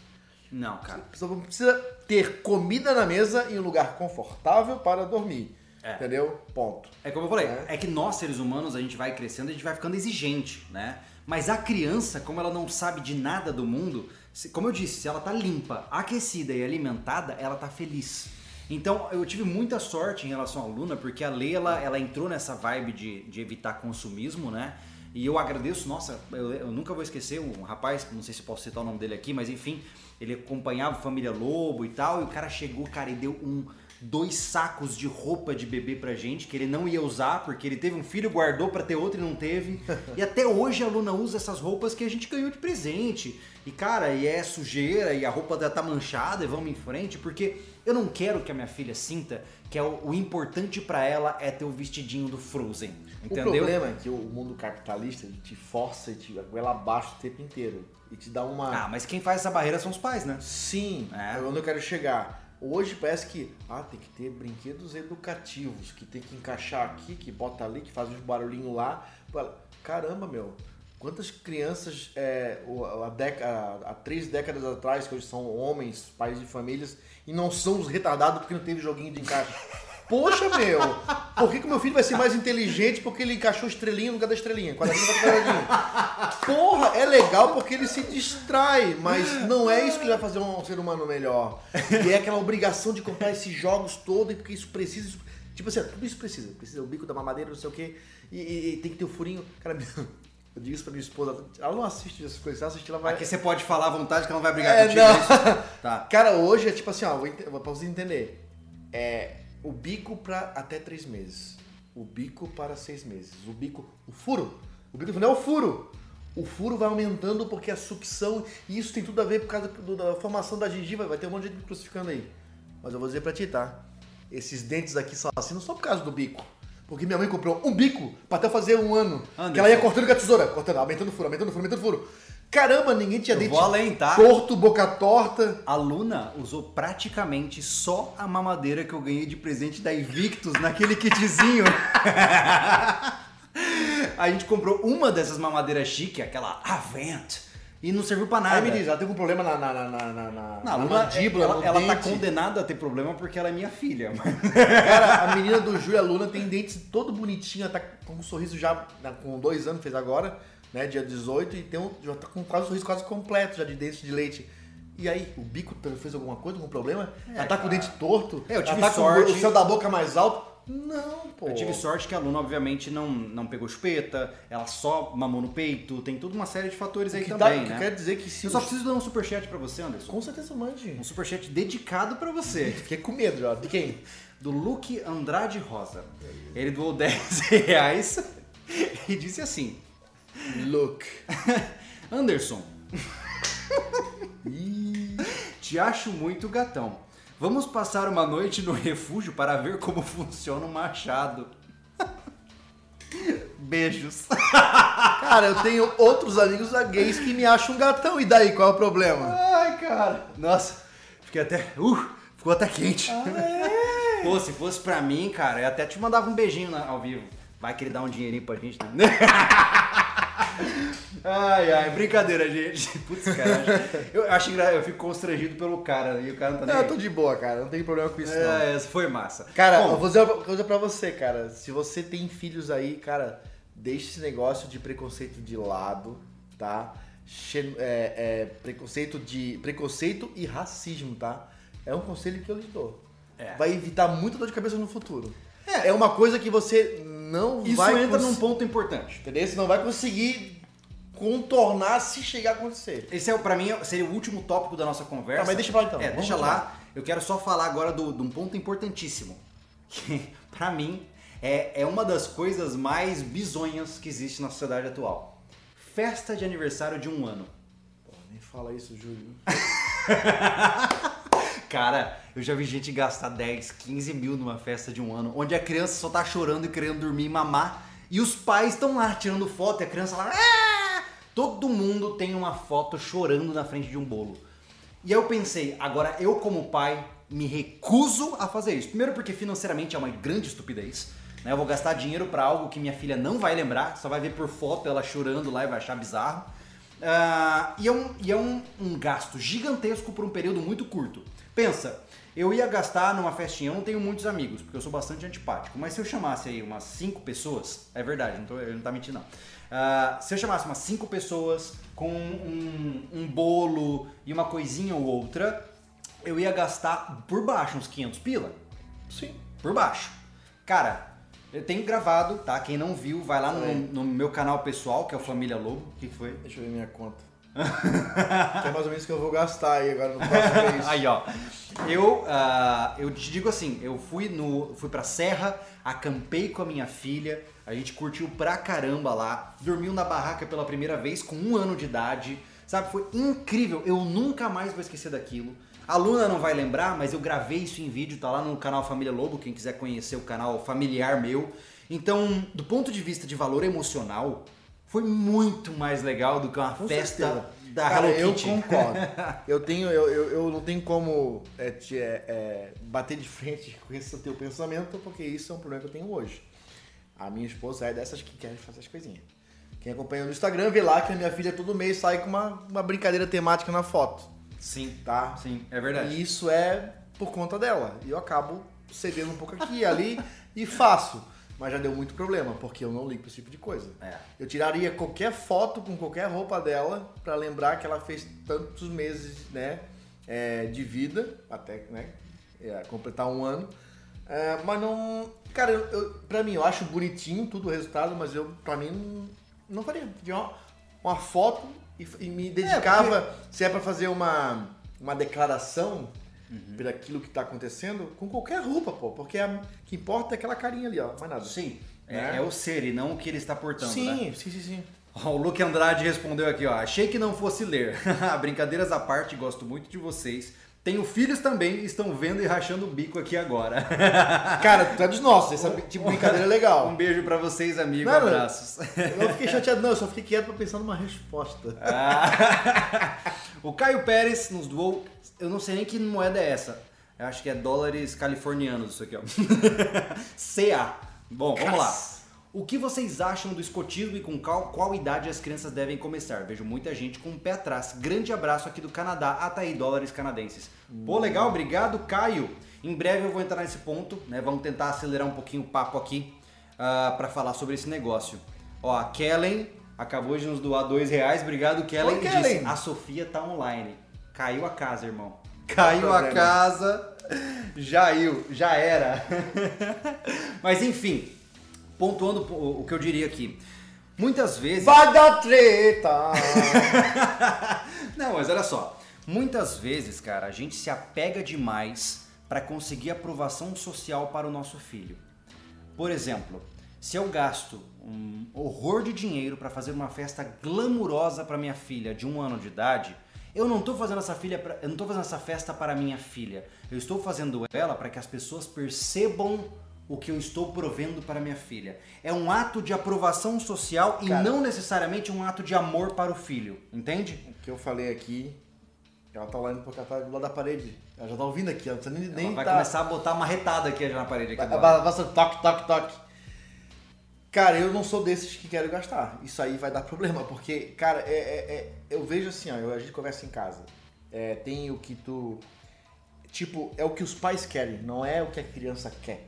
Não, cara. Você precisa ter comida na mesa em um lugar confortável para dormir. É. Entendeu? Ponto. É como eu falei, é. é. que nós seres humanos a gente vai crescendo, a gente vai ficando exigente, né? Mas a criança, como ela não sabe de nada do mundo, como eu disse, se ela tá limpa, aquecida e alimentada, ela tá feliz. Então eu tive muita sorte em relação à Luna, porque a Leila ela, ela entrou nessa vibe de, de evitar consumismo, né? E eu agradeço, nossa, eu, eu, nunca vou esquecer um rapaz, não sei se posso citar o nome dele aqui, mas enfim, ele acompanhava a família Lobo e tal, e o cara chegou, cara, e deu um dois sacos de roupa de bebê pra gente que ele não ia usar porque ele teve um filho, guardou para ter outro e não teve. e até hoje a Luna usa essas roupas que a gente ganhou de presente. E cara, e é sujeira e a roupa tá manchada e vamos em frente porque eu não quero que a minha filha sinta que é o, o importante para ela é ter o vestidinho do Frozen. Entendeu? O problema é que o mundo capitalista te força e te goela abaixo o tempo inteiro. E te dá uma. Ah, mas quem faz essa barreira são os pais, né? Sim, é onde eu quero chegar. Hoje parece que ah, tem que ter brinquedos educativos, que tem que encaixar aqui, que bota ali, que faz uns barulhinhos lá. Caramba, meu. Quantas crianças é, há três décadas atrás, que hoje são homens, pais de famílias, e não são os retardados porque não teve joguinho de encaixe? Poxa, meu! Por que, que meu filho vai ser mais inteligente porque ele encaixou estrelinha no lugar da estrelinha? Quadradinho quadradinho. Porra, é legal porque ele se distrai, mas não é isso que vai fazer um ser humano melhor. E é aquela obrigação de comprar esses jogos todos, porque isso precisa. Isso... Tipo assim, tudo isso precisa. Precisa o bico da mamadeira, não sei o quê. E, e, e tem que ter o furinho. Cara, eu digo isso pra minha esposa. Ela não assiste essas coisas. Se ela assistir, ela vai. Aqui você pode falar à vontade que ela não vai brigar é, contigo. Não. É tá. Cara, hoje é tipo assim, ó, pra você entender. É o bico para até três meses. O bico para seis meses. O bico. O furo. O bico não é o furo. O furo vai aumentando porque a sucção. E isso tem tudo a ver por causa do, da formação da gengiva. Vai ter um monte de gente crucificando aí. Mas eu vou dizer pra ti, tá? esses dentes aqui são assim, não só por causa do bico. Porque minha mãe comprou um bico pra até fazer um ano. Anderson. Que ela ia cortando com a tesoura, cortando, aumentando o furo, aumentando o furo, aumentando o furo. Caramba, ninguém tinha Eu dente vou tá? torto, boca torta. A Luna usou praticamente só a mamadeira que eu ganhei de presente da Invictus naquele kitzinho. a gente comprou uma dessas mamadeiras chique, aquela Avent, e não serviu pra nada. Aí me diz, ela tem algum problema na, na, na, na, na, na- Não, a na Luna, mandíbula, ela, ela tá condenada a ter problema porque ela é minha filha. mas- Cara, a menina do Ju e a Luna tem dentes todo bonitinho, ela tá com um sorriso já né, com dois anos, fez agora, né? Dia 18, e tem um, já tá com quase um sorriso quase completo já de dentes de leite. E aí, o bico fez alguma coisa, algum problema? ela tá com o cara. dente torto? É, eu tive ela tá sorte. com o céu da boca mais alto? Não, pô. Eu tive sorte que a Luna, obviamente, não, não pegou chupeta, ela só mamou no peito, tem toda uma série de fatores aí que também, que né? quer dizer que se Eu só preciso dar um superchat pra você, Anderson. Com certeza mande. Um superchat dedicado pra você. Fiquei com medo já. De quem? do Luke Andrade Rosa. Ele doou 10 reais e disse assim: Look. Anderson, te acho muito gatão. Vamos passar uma noite no refúgio para ver como funciona o machado. Beijos. Cara, eu tenho outros amigos gays que me acham um gatão. E daí, qual é o problema? Ai, cara. Nossa, fiquei até. Uh, ficou até quente. Pô, se fosse pra mim, cara, eu até te mandava um beijinho ao vivo. Vai que ele dá um dinheirinho pra gente, né? Ai, ai, brincadeira, gente. Putz, cara. Eu acho engra... eu fico constrangido pelo cara e o cara não tá nem. Não, eu tô de boa, cara. Não tem problema com isso, não. É, foi massa. Cara, Bom, eu vou dizer uma coisa pra você, cara. Se você tem filhos aí, cara, deixe esse negócio de preconceito de lado, tá? É, é, preconceito de preconceito e racismo, tá? É um conselho que eu lhe dou. É. Vai evitar muita dor de cabeça no futuro. É, uma coisa que você não isso vai entra cons- num ponto importante. entendeu? Você não vai conseguir contornar se chegar a acontecer. Esse é, pra mim, seria o último tópico da nossa conversa. Tá, mas deixa pra lá então. É, deixa continuar. lá. Eu quero só falar agora do- de um ponto importantíssimo. Que, pra mim, é, é uma das coisas mais bizonhas que existe na sociedade atual. Festa de aniversário de um ano. Pô, nem fala isso, Júlio. Cara, eu já vi gente gastar 10, 15 mil numa festa de um ano, onde a criança só tá chorando e querendo dormir e mamar, e os pais estão lá tirando foto e a criança lá. Todo mundo tem uma foto chorando na frente de um bolo. E eu pensei, agora eu como pai me recuso a fazer isso. Primeiro porque financeiramente é uma grande estupidez. Né? Eu vou gastar dinheiro pra algo que minha filha não vai lembrar, só vai ver por foto ela chorando lá e vai achar bizarro. Ah, e é, um, e é um, um gasto gigantesco por um período muito curto. Pensa, eu ia gastar numa festinha, eu não tenho muitos amigos, porque eu sou bastante antipático, mas se eu chamasse aí umas cinco pessoas, é verdade, não tô, não tá mentindo não. Ah, se eu chamasse umas cinco pessoas com um, um bolo e uma coisinha ou outra, eu ia gastar por baixo uns 500 pila. Sim. Por baixo. Cara, eu tenho gravado, tá? Quem não viu, vai lá no, no meu canal pessoal, que é o Família Lobo. O que que foi? Deixa eu ver minha conta. que é mais ou menos o que eu vou gastar aí agora no próximo mês. Aí, ó. Eu, ah, eu te digo assim, eu fui no, fui pra Serra, acampei com a minha filha, a gente curtiu pra caramba lá, dormiu na barraca pela primeira vez com um ano de idade, sabe? Foi incrível, eu nunca mais vou esquecer daquilo. A Luna não vai lembrar, mas eu gravei isso em vídeo, tá lá no canal Família Lobo, quem quiser conhecer o canal familiar meu. Então, do ponto de vista de valor emocional, foi muito mais legal do que uma Com festa certeza. da Cara, Hello eu Kitty. concordo. Eu tenho, eu, eu, eu não tenho como é, te- é, é, bater de frente com esse teu pensamento, porque isso é um problema que eu tenho hoje. A minha esposa é dessas que querem fazer as coisinhas. Quem acompanha no Instagram vê lá que a minha filha todo mês sai com uma, uma brincadeira temática na foto, Sim, tá? sim, é verdade. E isso é por conta dela. E eu acabo cedendo um pouco aqui e ali e faço. Mas já deu muito problema, porque eu não ligo pra esse tipo de coisa. É. Eu tiraria qualquer foto com qualquer roupa dela pra lembrar que ela fez tantos meses, né, é, de vida, até, né, é, completar um ano. É, mas não, cara, eu, eu, pra mim eu acho bonitinho tudo o resultado, mas eu, pra mim, não, não faria. Tinha uma, uma foto e, e me dedicava, se é pra fazer uma, uma declaração por aquilo que tá acontecendo, com qualquer roupa, pô, porque a, o que importa é aquela carinha ali, ó, mais nada. Sim, é, Né? é o ser e não o que ele está portando, sim, né? sim, sim, sim. O Luke Andrade respondeu aqui, ó. Achei que não fosse ler. Brincadeiras à parte, gosto muito de vocês. Tenho filhos também, estão vendo e rachando o bico aqui agora. Cara, tu é dos nossos, essa tipo de brincadeira é legal. Um beijo pra vocês, amigos. Não. Abraços. Eu não fiquei chateado, não, eu só fiquei quieto pra pensar numa resposta. Ah. O Caio Pérez nos doou. Eu não sei nem que moeda é essa. Eu acho que é dólares californianos isso aqui, ó. CA. Bom, vamos lá. O que vocês acham do escotismo e com qual, qual idade as crianças devem começar? Vejo muita gente com o pé atrás. Grande abraço aqui do Canadá. Ah, tá aí, dólares canadenses. Pô, legal, obrigado, Caio. Em breve eu vou entrar nesse ponto, né? Vamos tentar acelerar um pouquinho o papo aqui uh, para falar sobre esse negócio. Ó, a Kellen acabou de nos doar dois reais. Obrigado, Kellen. E Kellen. disse, a Sofia tá online. Caiu a casa, irmão. Caiu a casa. Já iu, já era. Mas enfim, pontuando o o que eu diria aqui. Muitas vezes. Vai dar treta! Não, mas olha só. Muitas vezes, cara, a gente se apega demais para conseguir aprovação social para o nosso filho. Por exemplo, se eu gasto um horror de dinheiro para fazer uma festa glamurosa para minha filha de um ano de idade, eu não estou fazendo essa filha, pra- eu não tô fazendo essa festa para minha filha. Eu estou fazendo ela para que as pessoas percebam o que eu estou provendo para minha filha. É um ato de aprovação social e Cara. não necessariamente um ato de amor para o filho, entende? O que eu falei aqui, ela tá lá indo porque ela tá do lado da parede. Ela já tá ouvindo aqui, ela não precisa nem, nem Ela vai tá... começar a botar uma retada aqui já na parede. Aqui Vai- vai- Basta toque, toque, toque. Cara, eu não sou desses que quero gastar. Isso aí vai dar problema, porque, cara, é, é- é- eu vejo assim, ó, a gente conversa em casa. É, tem o que tu. Tipo, é o que os pais querem, não é o que a criança quer.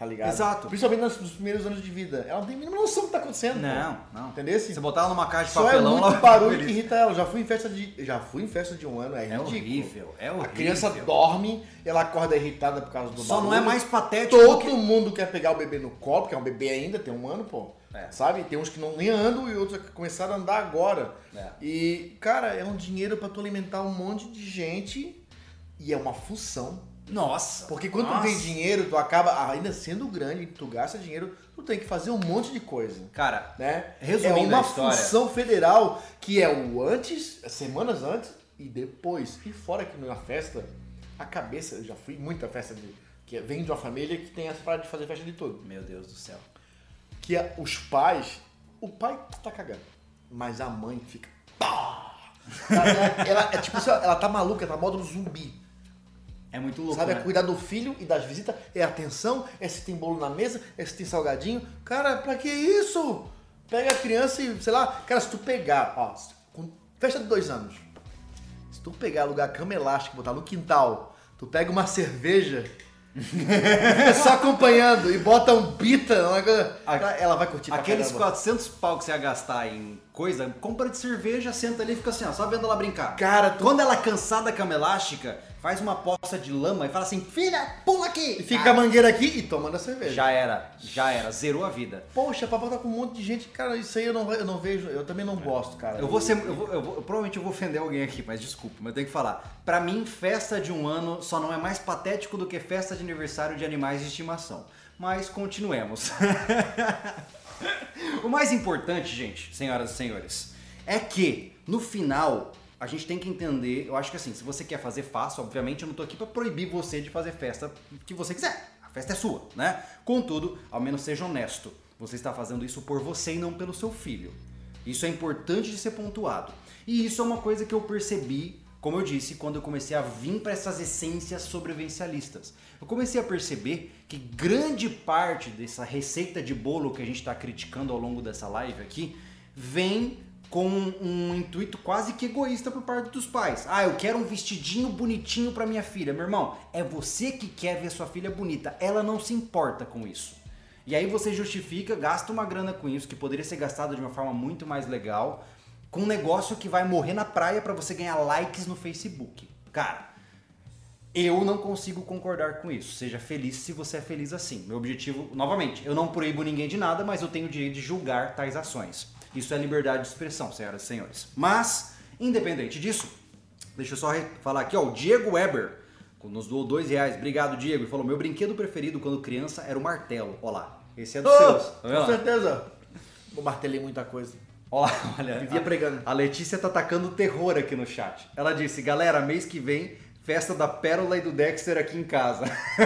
Tá ligado? Exato. Principalmente nos, nos primeiros anos de vida. Ela não tem a mínima noção do que tá acontecendo. Não, não. Entendeu? Se botar ela numa caixa de Só é papelão, muito ela barulho que irrita ela. Já fui em festa de, já fui em festa de um ano, é É ridículo. horrível, é horrível. A criança dorme, ela acorda irritada por causa do Só não barulho. é mais patético do Todo que... mundo quer pegar o bebê no colo, que é um bebê ainda, tem um ano, pô. É. Sabe? Tem uns que não nem andam e outros que começaram a andar agora. É. E, cara, é um dinheiro pra tu alimentar um monte de gente e é uma função. Nossa. Porque quando Nossa. tu tem dinheiro, tu acaba, ainda sendo grande, tu gasta dinheiro, tu tem que fazer um monte de coisa. Cara, Né? Resumindo é uma a história. função federal que é o antes, semanas antes e depois. E fora que na festa, a cabeça, eu já fui muita festa de. Que vem de uma família que tem essa parada de fazer festa de tudo. meu Deus do céu. Que é os pais. O pai tá cagando. Mas a mãe fica. pá! Ela, ela- ela- é tipo assim, ela tá maluca, ela tá modo zumbi. É muito louco, Sabe, né? é cuidar do filho e das visitas, é atenção, é se tem bolo na mesa, é se tem salgadinho. Cara, pra que isso? Pega a criança e, sei lá, cara, se tu pegar, ó, com festa de dois anos, se tu pegar, alugar cama elástica, botar no quintal, tu pega uma cerveja, fica só acompanhando e bota um pita, ela vai curtir pra Aqueles caramba. 400 pau que você ia gastar em coisa, compra de cerveja, senta ali e fica assim, ó, só vendo ela brincar. Cara, tu Quando ela cansar da cama elástica, faz uma poça de lama e fala assim, filha, pula aqui. fica a mangueira aqui e tomando a cerveja. Já era, já era, zerou a vida. Poxa, pra botar com um monte de gente, cara, isso aí eu não, eu não vejo, eu também não gosto, cara. Eu vou ser, eu vou, eu vou- eu provavelmente eu vou ofender alguém aqui, mas desculpa, mas eu tenho que falar. Pra mim, festa de um ano só não é mais patético do que festa de aniversário de animais de estimação. Mas continuemos. o mais importante, gente, senhoras e senhores, é que no final a gente tem que entender, eu acho que assim, se você quer fazer, faça, obviamente eu não tô aqui pra proibir você de fazer festa que você quiser. A festa é sua, né? Contudo, ao menos seja honesto. Você está fazendo isso por você e não pelo seu filho. Isso é importante de ser pontuado. E isso é uma coisa que eu percebi, como eu disse, quando eu comecei a vir para essas essências sobrevivencialistas. Eu comecei a perceber que grande parte dessa receita de bolo que a gente está criticando ao longo dessa live aqui vem com um intuito quase que egoísta por parte dos pais. Ah, eu quero um vestidinho bonitinho para minha filha. Meu irmão, é você que quer ver sua filha bonita. Ela não se importa com isso. E aí você justifica, gasta uma grana com isso, que poderia ser gastado de uma forma muito mais legal, com um negócio que vai morrer na praia para você ganhar likes no Facebook. Cara, eu não consigo concordar com isso. Seja feliz se você é feliz assim. Meu objetivo, novamente, eu não proíbo ninguém de nada, mas eu tenho o direito de julgar tais ações. Isso é liberdade de expressão, senhoras e senhores. Mas, independente disso, deixa eu só falar aqui, ó, o Diego Weber nos doou dois reais. Obrigado, Diego. Ele falou: meu brinquedo preferido quando criança era o martelo. Ó lá, esse é dos Oh, seus. Tá com certeza. Eu martelei muita coisa. Ó, olha, Vivia a- pregando. A Letícia tá tacando terror aqui no chat. Ela disse: galera, mês que vem Festa da Pérola e do Dexter aqui em casa.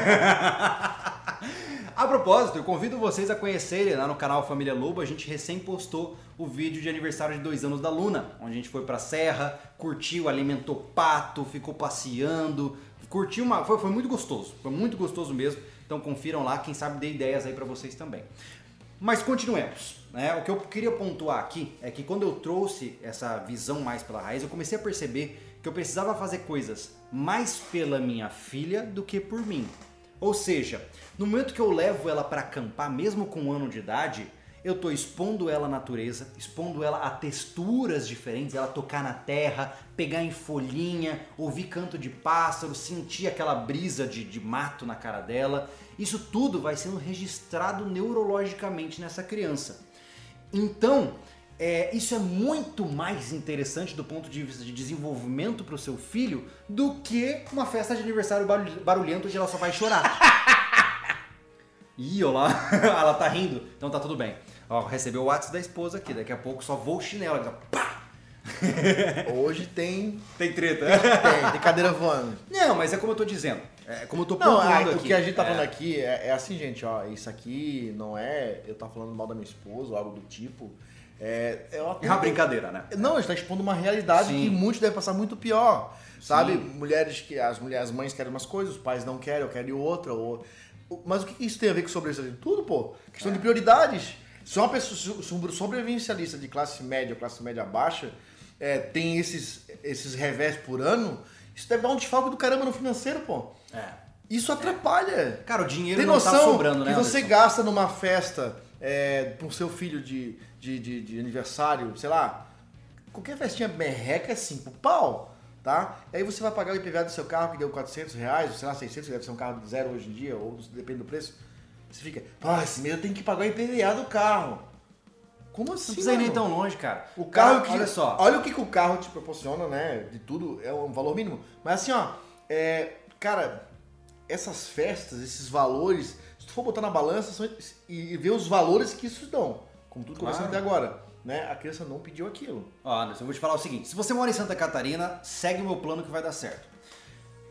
a propósito, eu convido vocês a conhecerem lá no canal Família Lobo. A gente recém postou o vídeo de aniversário de dois anos da Luna, onde a gente foi pra serra, curtiu, alimentou pato, ficou passeando, curtiu uma. Foi, foi muito gostoso, foi muito gostoso mesmo. Então confiram lá, quem sabe dê ideias aí para vocês também. Mas continuemos. Né? O que eu queria pontuar aqui é que quando eu trouxe essa visão mais pela raiz, eu comecei a perceber que eu precisava fazer coisas mais pela minha filha do que por mim. Ou seja, no momento que eu levo ela para acampar, mesmo com um ano de idade, eu estou expondo ela à natureza, expondo ela a texturas diferentes, ela tocar na terra, pegar em folhinha, ouvir canto de pássaro, sentir aquela brisa de, de mato na cara dela. Isso tudo vai sendo registrado neurologicamente nessa criança. Então, é, isso é muito mais interessante do ponto de vista de desenvolvimento para o seu filho do que uma festa de aniversário barulhento onde ela só vai chorar. Ih, olha lá, ela tá rindo, então tá tudo bem. Ó, recebeu o WhatsApp da esposa aqui, daqui a pouco só vou o chinelo. Pá! Hoje tem. Tem treta. Tem, tem cadeira voando. Não, mas é como eu tô dizendo. É como eu tô Não, pontuando o aqui. que a gente tá É. falando aqui é, é assim, gente, ó. Isso aqui não é eu tá falando mal da minha esposa ou algo do tipo. É, é uma, É uma brincadeira, né? Não, a gente tá expondo uma realidade Sim. que muitos devem passar muito pior. Sabe? Mulheres que. As mulheres, as mães querem umas coisas, os pais não querem, ou querem outra. Ou... Mas o que isso tem a ver com sobrevivência? Tudo, pô. Questão É. de prioridades. Se uma pessoa se um sobrevivencialista de classe média ou classe média baixa é, tem esses, esses revés por ano, isso deve dar um desfalque do caramba no financeiro, pô. É. Isso atrapalha. Cara, o dinheiro Tem não noção tá sobrando, né? que você Anderson? gasta numa festa é, pro seu filho de, de, de, de aniversário, sei lá, qualquer festinha merreca é 5 pau, tá? E aí você vai pagar o IPVA do seu carro que deu 400 reais, ou sei lá, 600, que deve ser um carro de zero hoje em dia, ou depende do preço. Você fica, pô, esse mês eu tenho que pagar o IPVA do carro. Como assim, Não precisa ir nem tão longe, cara. O carro Cara, que. Olha só. Olha o que, que o carro te proporciona, né? De tudo, é um valor mínimo. Mas assim, ó, é, cara, essas festas, esses valores, se tu for botar na balança e, ver os valores que isso dão, como tudo Claro. conversando até agora, né? A criança não pediu aquilo. Ó, Anderson, eu vou te falar o seguinte: se você mora em Santa Catarina, segue o meu plano que vai dar certo.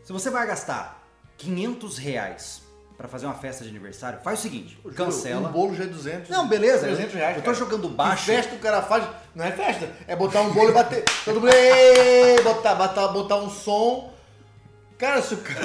Se você vai gastar 500 reais pra fazer uma festa de aniversário, faz o seguinte: cancela. Um bolo já é 200. Não, beleza. 300 reais. Eu tô cara. jogando Que baixo. festa o cara faz. Não é festa, é botar um bolo e bater. Todo mundo. Botar, botar, botar um som. Cara, se o cara.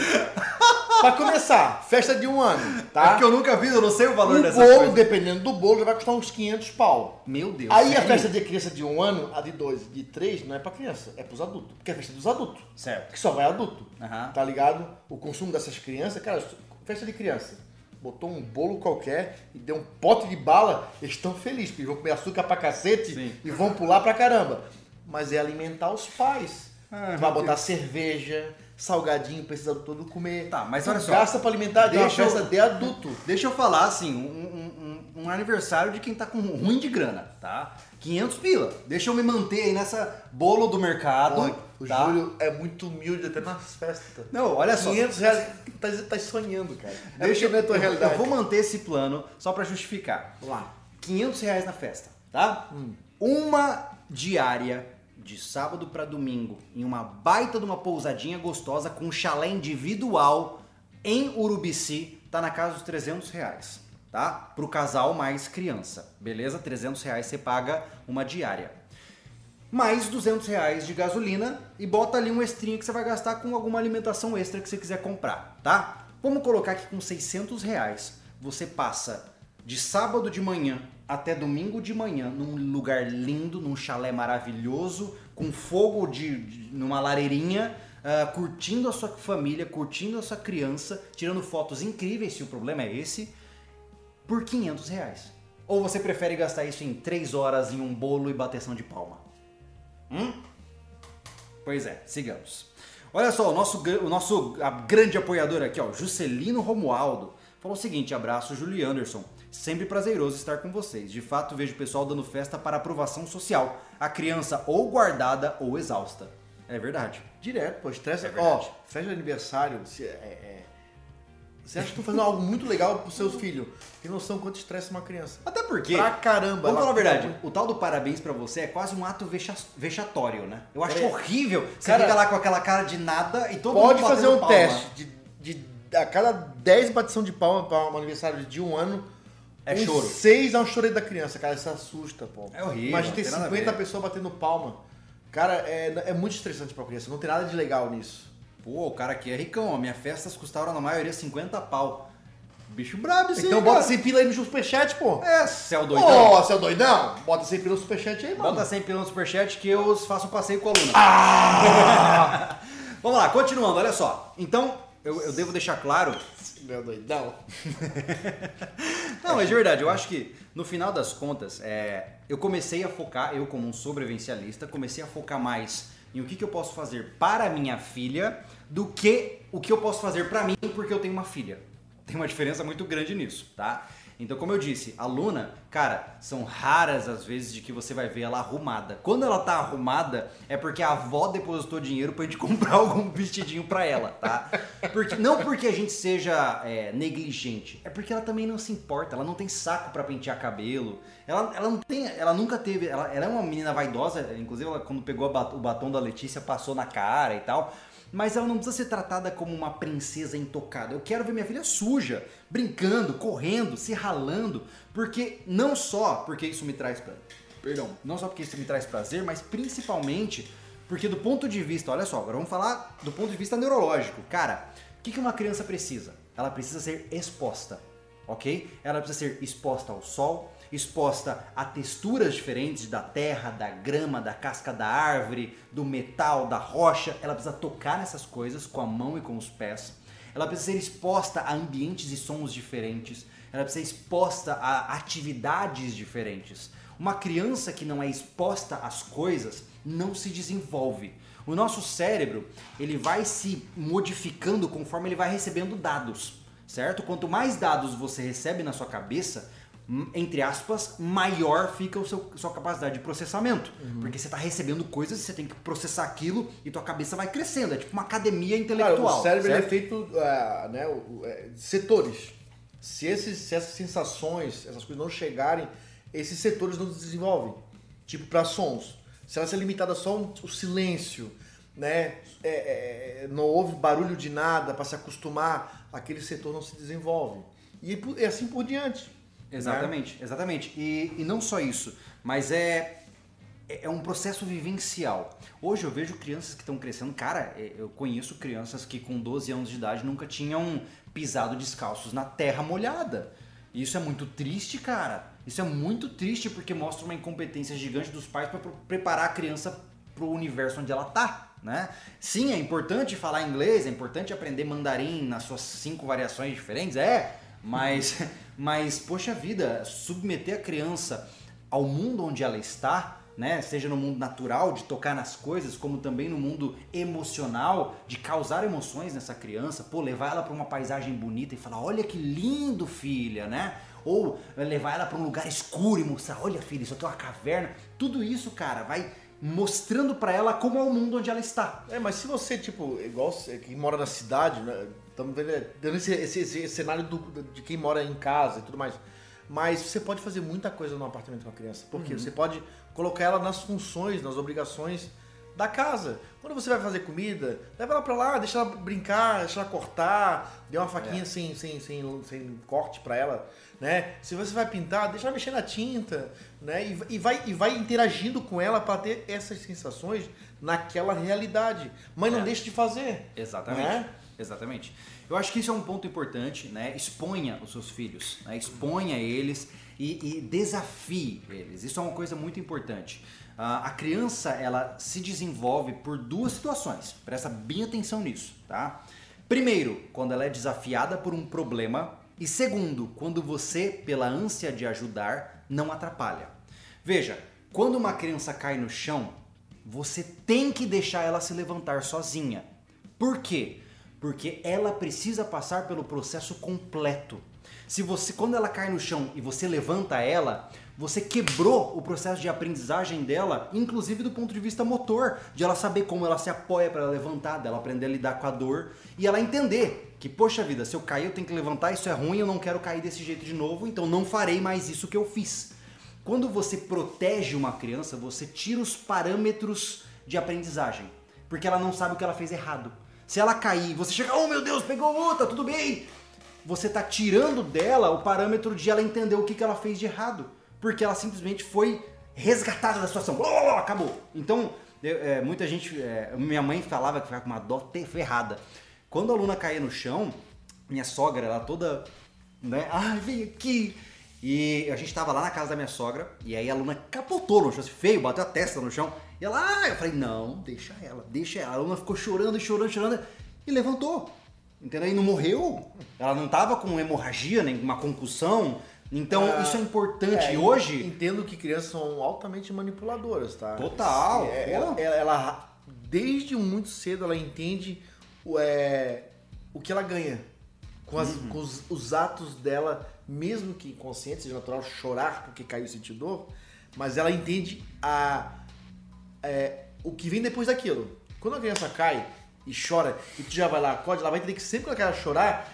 Pra começar, festa de um ano, É tá? porque eu nunca vi, eu não sei o valor O dessa bolo, coisa. dependendo do bolo, já vai custar uns 500 pau. Meu Deus. Aí a sério? festa de criança de um ano, a de dois, de três, não é pra criança, é pros adultos. Porque é a festa dos adultos. Certo. Que só vai adulto. Aham. Tá ligado? O consumo dessas crianças, cara, festa de criança. Botou um bolo qualquer e deu um pote de bala, eles estão felizes, porque vão comer açúcar pra cacete Sim. e vão pular pra caramba. Mas é alimentar os pais. Ah, vai botar cerveja, salgadinho, precisa todo comer. Tá, mas olha só. Gasta pra alimentar, uma Deixa eu- festa de adulto. Deixa eu falar assim, um, um- um- aniversário de quem tá com ruim de grana, tá? 500 pila. Deixa eu me manter aí nessa bolo do mercado, Olha, o tá? Júlio é muito humilde até nas festas. Não, olha só. 500 reais, tá, tá sonhando, cara. É Deixa eu ver a tua eu- realidade. Eu vou manter esse plano só pra justificar. Vamos lá. 500 reais na festa, tá? Hum. Uma diária de sábado pra domingo em uma baita de uma pousadinha gostosa com chalé individual em Urubici tá na casa dos 300 reais, tá? Pro casal mais criança, beleza? 300 reais você paga uma diária. Mais 200 reais de gasolina e bota ali um extrinho que você vai gastar com alguma alimentação extra que você quiser comprar, tá? Vamos colocar que com 600 reais você passa de sábado de manhã até domingo de manhã num lugar lindo, num chalé maravilhoso, com fogo de, de- numa lareirinha, ah, curtindo a sua família, curtindo a sua criança, tirando fotos incríveis, se o problema é esse, por 500 reais. Ou você prefere gastar isso em 3 horas em um bolo e bateção de palma? Hum? Pois é, sigamos. Olha só, o nosso, o nosso grande apoiador aqui, ó, Juscelino Romualdo, falou o seguinte: abraço, Julie Anderson. Sempre prazeroso estar com vocês. De fato, vejo o pessoal dando festa para aprovação social. A criança ou guardada ou exausta. É verdade. Direto, pô, estressa. É Ó, festa de aniversário, se, é, é, Você acha que estão fazendo algo muito legal pro seu filho. Tem noção quanto estressa uma criança. Até porque. Pra caramba. Vamos falar a verdade, o tal do parabéns pra você é quase um ato vexa- vexatório, né? Eu acho É. horrível. Você Cara, fica lá com aquela cara de nada e todo Pode mundo fazer batendo um palma. teste. De, de- a cada 10 batição de palma para um aniversário de um ano, É uns choro. 6 é um choro da criança, cara. Isso assusta, pô. É horrível, Imagina ter não tem nada a 50 ver. pessoas batendo palma. Cara, é, é muito estressante pra criança. Não tem nada de legal nisso. Pô, o cara aqui é ricão. A minha festas custaram na maioria 50 pau. Bicho brabo esse então bota cara. 100 pila aí no superchat, pô. É, céu Ô, doidão. seu doidão, bota 100 pila no superchat aí, mano. Bota 100 pila no superchat que eu faço um passeio com a Luna. Ah! Vamos lá, continuando, olha só. Então, eu, eu devo deixar claro Meu doidão. Não, mas de verdade, eu acho que no final das contas, é, eu comecei a focar, eu como um sobrevivencialista, comecei a focar mais em o que, que eu posso fazer para minha filha do que o que eu posso fazer para mim porque eu tenho uma filha. Tem uma diferença muito grande nisso, tá? Então, como eu disse, a Luna, cara, são raras as vezes de que você vai ver ela arrumada. Quando ela tá arrumada, é porque a avó depositou dinheiro pra gente comprar algum vestidinho pra ela, tá? Porque, não porque a gente seja é, negligente, é porque ela também não se importa, ela não tem saco pra pentear cabelo, ela, ela não tem, ela nunca teve, ela, ela é uma menina vaidosa, inclusive ela, quando pegou bat- o batom da Letícia, passou na cara e tal. Mas ela não precisa ser tratada como uma princesa intocada. Eu quero ver minha filha suja, brincando, correndo, se ralando, porque não só porque isso me traz pra... perdão, não só porque isso me traz prazer, mas principalmente porque do ponto de vista, olha só, agora vamos falar do ponto de vista neurológico. Cara, o que que uma criança precisa? Ela precisa ser exposta, ok? Ela precisa ser exposta ao sol, exposta a texturas diferentes da terra, da grama, da casca da árvore, do metal, da rocha. Ela precisa tocar nessas coisas com a mão e com os pés. Ela precisa ser exposta a ambientes e sons diferentes. Ela precisa ser exposta a atividades diferentes. Uma criança que não é exposta às coisas não se desenvolve. O nosso cérebro, ele vai se modificando conforme ele vai recebendo dados, certo? Quanto mais dados você recebe na sua cabeça, entre aspas, maior fica a sua capacidade de processamento. Porque você está recebendo coisas e você tem que processar aquilo e tua cabeça vai crescendo. É tipo uma academia Cara, intelectual. o cérebro é feito ah, né, é, de setores. Se, esses, se essas sensações, essas coisas não chegarem, esses setores não se desenvolvem. Tipo para sons. Se ela ser limitada só um- o silêncio, né, é- é- não houve barulho de nada para se acostumar, aquele setor não se desenvolve. E é assim por diante. Exatamente, exatamente. E, e não só isso, mas é, é é um processo vivencial. Hoje eu vejo crianças que estão crescendo. Cara, é, eu conheço crianças que com 12 anos de idade nunca tinham pisado descalços na terra molhada. E Isso é muito triste, cara. Isso é muito triste porque mostra uma incompetência gigante dos pais para preparar a criança para o universo onde ela tá, né? Sim, é importante falar inglês, é importante aprender mandarim nas suas cinco variações diferentes, é, mas, mas poxa vida, submeter a criança ao mundo onde ela está, né? Seja no mundo natural, de tocar nas coisas, como também no mundo emocional, de causar emoções nessa criança, pô, levar ela para uma paisagem bonita e falar, olha que lindo, filha, né? Ou levar ela para um lugar escuro e mostrar, olha, filha, isso aqui é uma caverna. Tudo isso, cara, vai mostrando para ela como é o mundo onde ela está. É, mas se você, tipo, igual que mora na cidade, né? Estamos vendo, é, dando esse, esse- esse cenário do- de quem mora em casa e tudo mais. Mas você pode fazer muita coisa no apartamento com a criança. Porque você pode colocar ela nas funções, nas obrigações da casa. Quando você vai fazer comida, leva ela pra lá, deixa ela brincar, deixa ela cortar, dê uma faquinha sem, sem, sem, sem corte pra ela, né? Se você vai pintar, deixa ela mexer na tinta, né? E, e vai, e vai interagindo com ela para ter essas sensações naquela realidade. Mas não É. deixe de fazer. Exatamente. Né? Exatamente. Eu acho que isso é um ponto importante, né? Exponha os seus filhos, né? exponha eles e, e desafie eles. Isso é uma coisa muito importante. Ah, a criança, ela se desenvolve por duas situações. Presta bem atenção nisso, tá? Primeiro, quando ela é desafiada por um problema. E segundo, quando você, pela ânsia de ajudar, não atrapalha. Veja, quando uma criança cai no chão, você tem que deixar ela se levantar sozinha. Por quê? Porque ela precisa passar pelo processo completo. Se você, quando ela cai no chão e você levanta ela, você quebrou o processo de aprendizagem dela, inclusive do ponto de vista motor, de ela saber como ela se apoia para levantar, dela aprender a lidar com a dor e ela entender que, poxa vida, se eu cair eu tenho que levantar, isso é ruim, eu não quero cair desse jeito de novo, então não farei mais isso que eu fiz. Quando você protege uma criança, você tira os parâmetros de aprendizagem, porque ela não sabe o que ela fez errado. Se ela cair, você chega, oh meu Deus, pegou outra, tudo bem. Você está tirando dela o parâmetro de ela entender o que, que ela fez de errado porque ela simplesmente foi resgatada da situação. acabou. Então, é, muita gente. É, minha mãe falava que ficava com uma dó ferrada. Quando a aluna caía no chão, minha sogra, ela toda. Né? Ai, vem aqui. E a gente tava lá na casa da minha sogra, e aí a aluna capotou no chão, assim, feio, bateu a testa no chão. E ela, ah, eu falei, não, deixa ela, deixa ela. A aluna ficou chorando, chorando, chorando, e levantou. Entendeu? E não morreu. Ela não tava com hemorragia, nem uma concussão, então ah, isso é importante. É, hoje. Entendo que crianças são altamente manipuladoras, tá? Total. É, ela, ela, ela, desde muito cedo, ela entende o, é, o que ela ganha com, as, uhum. com os, os, atos dela, mesmo que inconsciente, seja natural, chorar porque caiu e sentir dor, mas ela entende a, é, o que vem depois daquilo. Quando a criança cai e chora, e tu já vai lá, acorde, ela vai entender que sempre que ela quer chorar,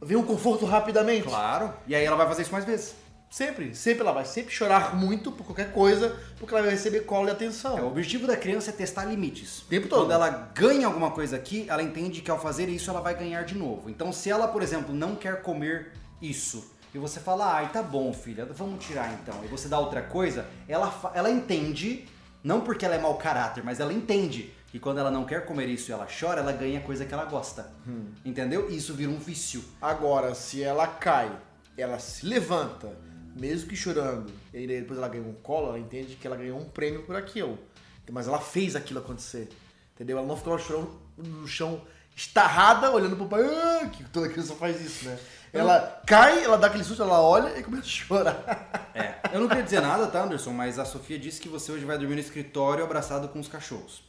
vem um conforto rapidamente. Claro. E aí ela vai fazer isso mais vezes. Sempre, sempre ela vai sempre chorar muito por qualquer coisa, porque ela vai receber colo e atenção. É, o objetivo da criança é testar limites. O tempo todo. Quando ela ganha alguma coisa aqui, ela entende que ao fazer isso ela vai ganhar de novo. Então, se ela, por exemplo, não quer comer isso, e você fala, ai, tá bom, filha, vamos tirar então, e você dá outra coisa, ela, ela entende, não porque ela é mau caráter, mas ela entende que quando ela não quer comer isso e ela chora, ela ganha coisa que ela gosta. Hum. Entendeu? E isso vira um vício. Agora, se ela cai, ela se levanta, mesmo que chorando, e depois ela ganha um colo, ela entende que ela ganhou um prêmio por aquilo. Mas ela fez aquilo acontecer. Entendeu? Ela não ficou chorando no chão estarrada, olhando pro pai, ah, que toda criança faz isso, né? Ela cai, ela dá aquele susto, ela olha e começa a chorar. É, eu não queria dizer nada, tá, Anderson? Mas a Sofia disse que você hoje vai dormir no escritório abraçado com os cachorros.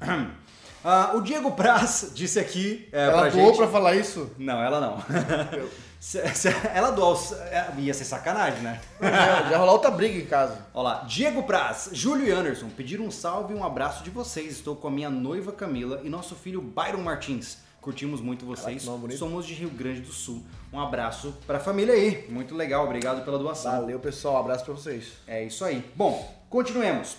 Uh, o Diego Praz disse aqui. É, ela doou gente... pra falar isso? Não, ela não. se, se, ela doou. É, ia ser sacanagem, né? já, já rolou outra briga em casa. Olha lá. Diego Praz, Júlio e Anderson pediram um salve e um abraço de vocês. Estou com a minha noiva Camila e nosso filho Byron Martins. Curtimos muito vocês. Caraca, Somos de Rio Grande do Sul. Um abraço pra família aí. Muito legal, obrigado pela doação. Valeu, pessoal. Um abraço pra vocês. É isso aí. Bom, continuemos.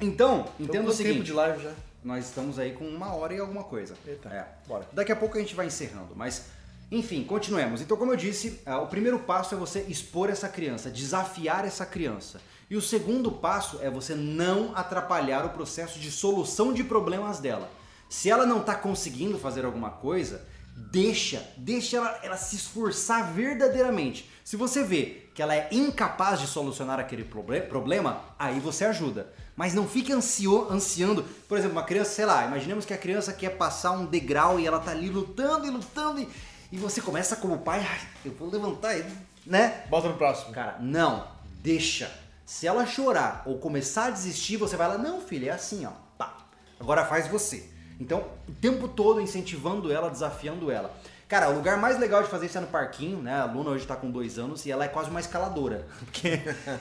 Então, entenda o seguinte. tempo de live já? nós estamos aí com uma hora e alguma coisa. Eita, é. bora. Daqui a pouco a gente vai encerrando, mas enfim, continuemos. Então, como eu disse, ah, o primeiro passo é você expor essa criança, desafiar essa criança. E o segundo passo é você não atrapalhar o processo de solução de problemas dela. Se ela não está conseguindo fazer alguma coisa, deixa, deixa ela, ela se esforçar verdadeiramente. Se você vê que ela é incapaz de solucionar aquele problema, aí você ajuda. Mas não fique ansio, ansiando. Por exemplo, uma criança, sei lá, imaginemos que a criança quer passar um degrau e ela tá ali lutando e lutando e, e você começa como pai, eu vou levantar ele, né? Bota no próximo. Cara, não, deixa. Se ela chorar ou começar a desistir, você vai lá, não, filha, é assim, ó. Pá. Agora faz você. Então, o tempo todo incentivando ela, desafiando ela. Cara, o lugar mais legal de fazer isso é no parquinho, né? A Luna hoje tá com dois anos e ela é quase uma escaladora. Porque,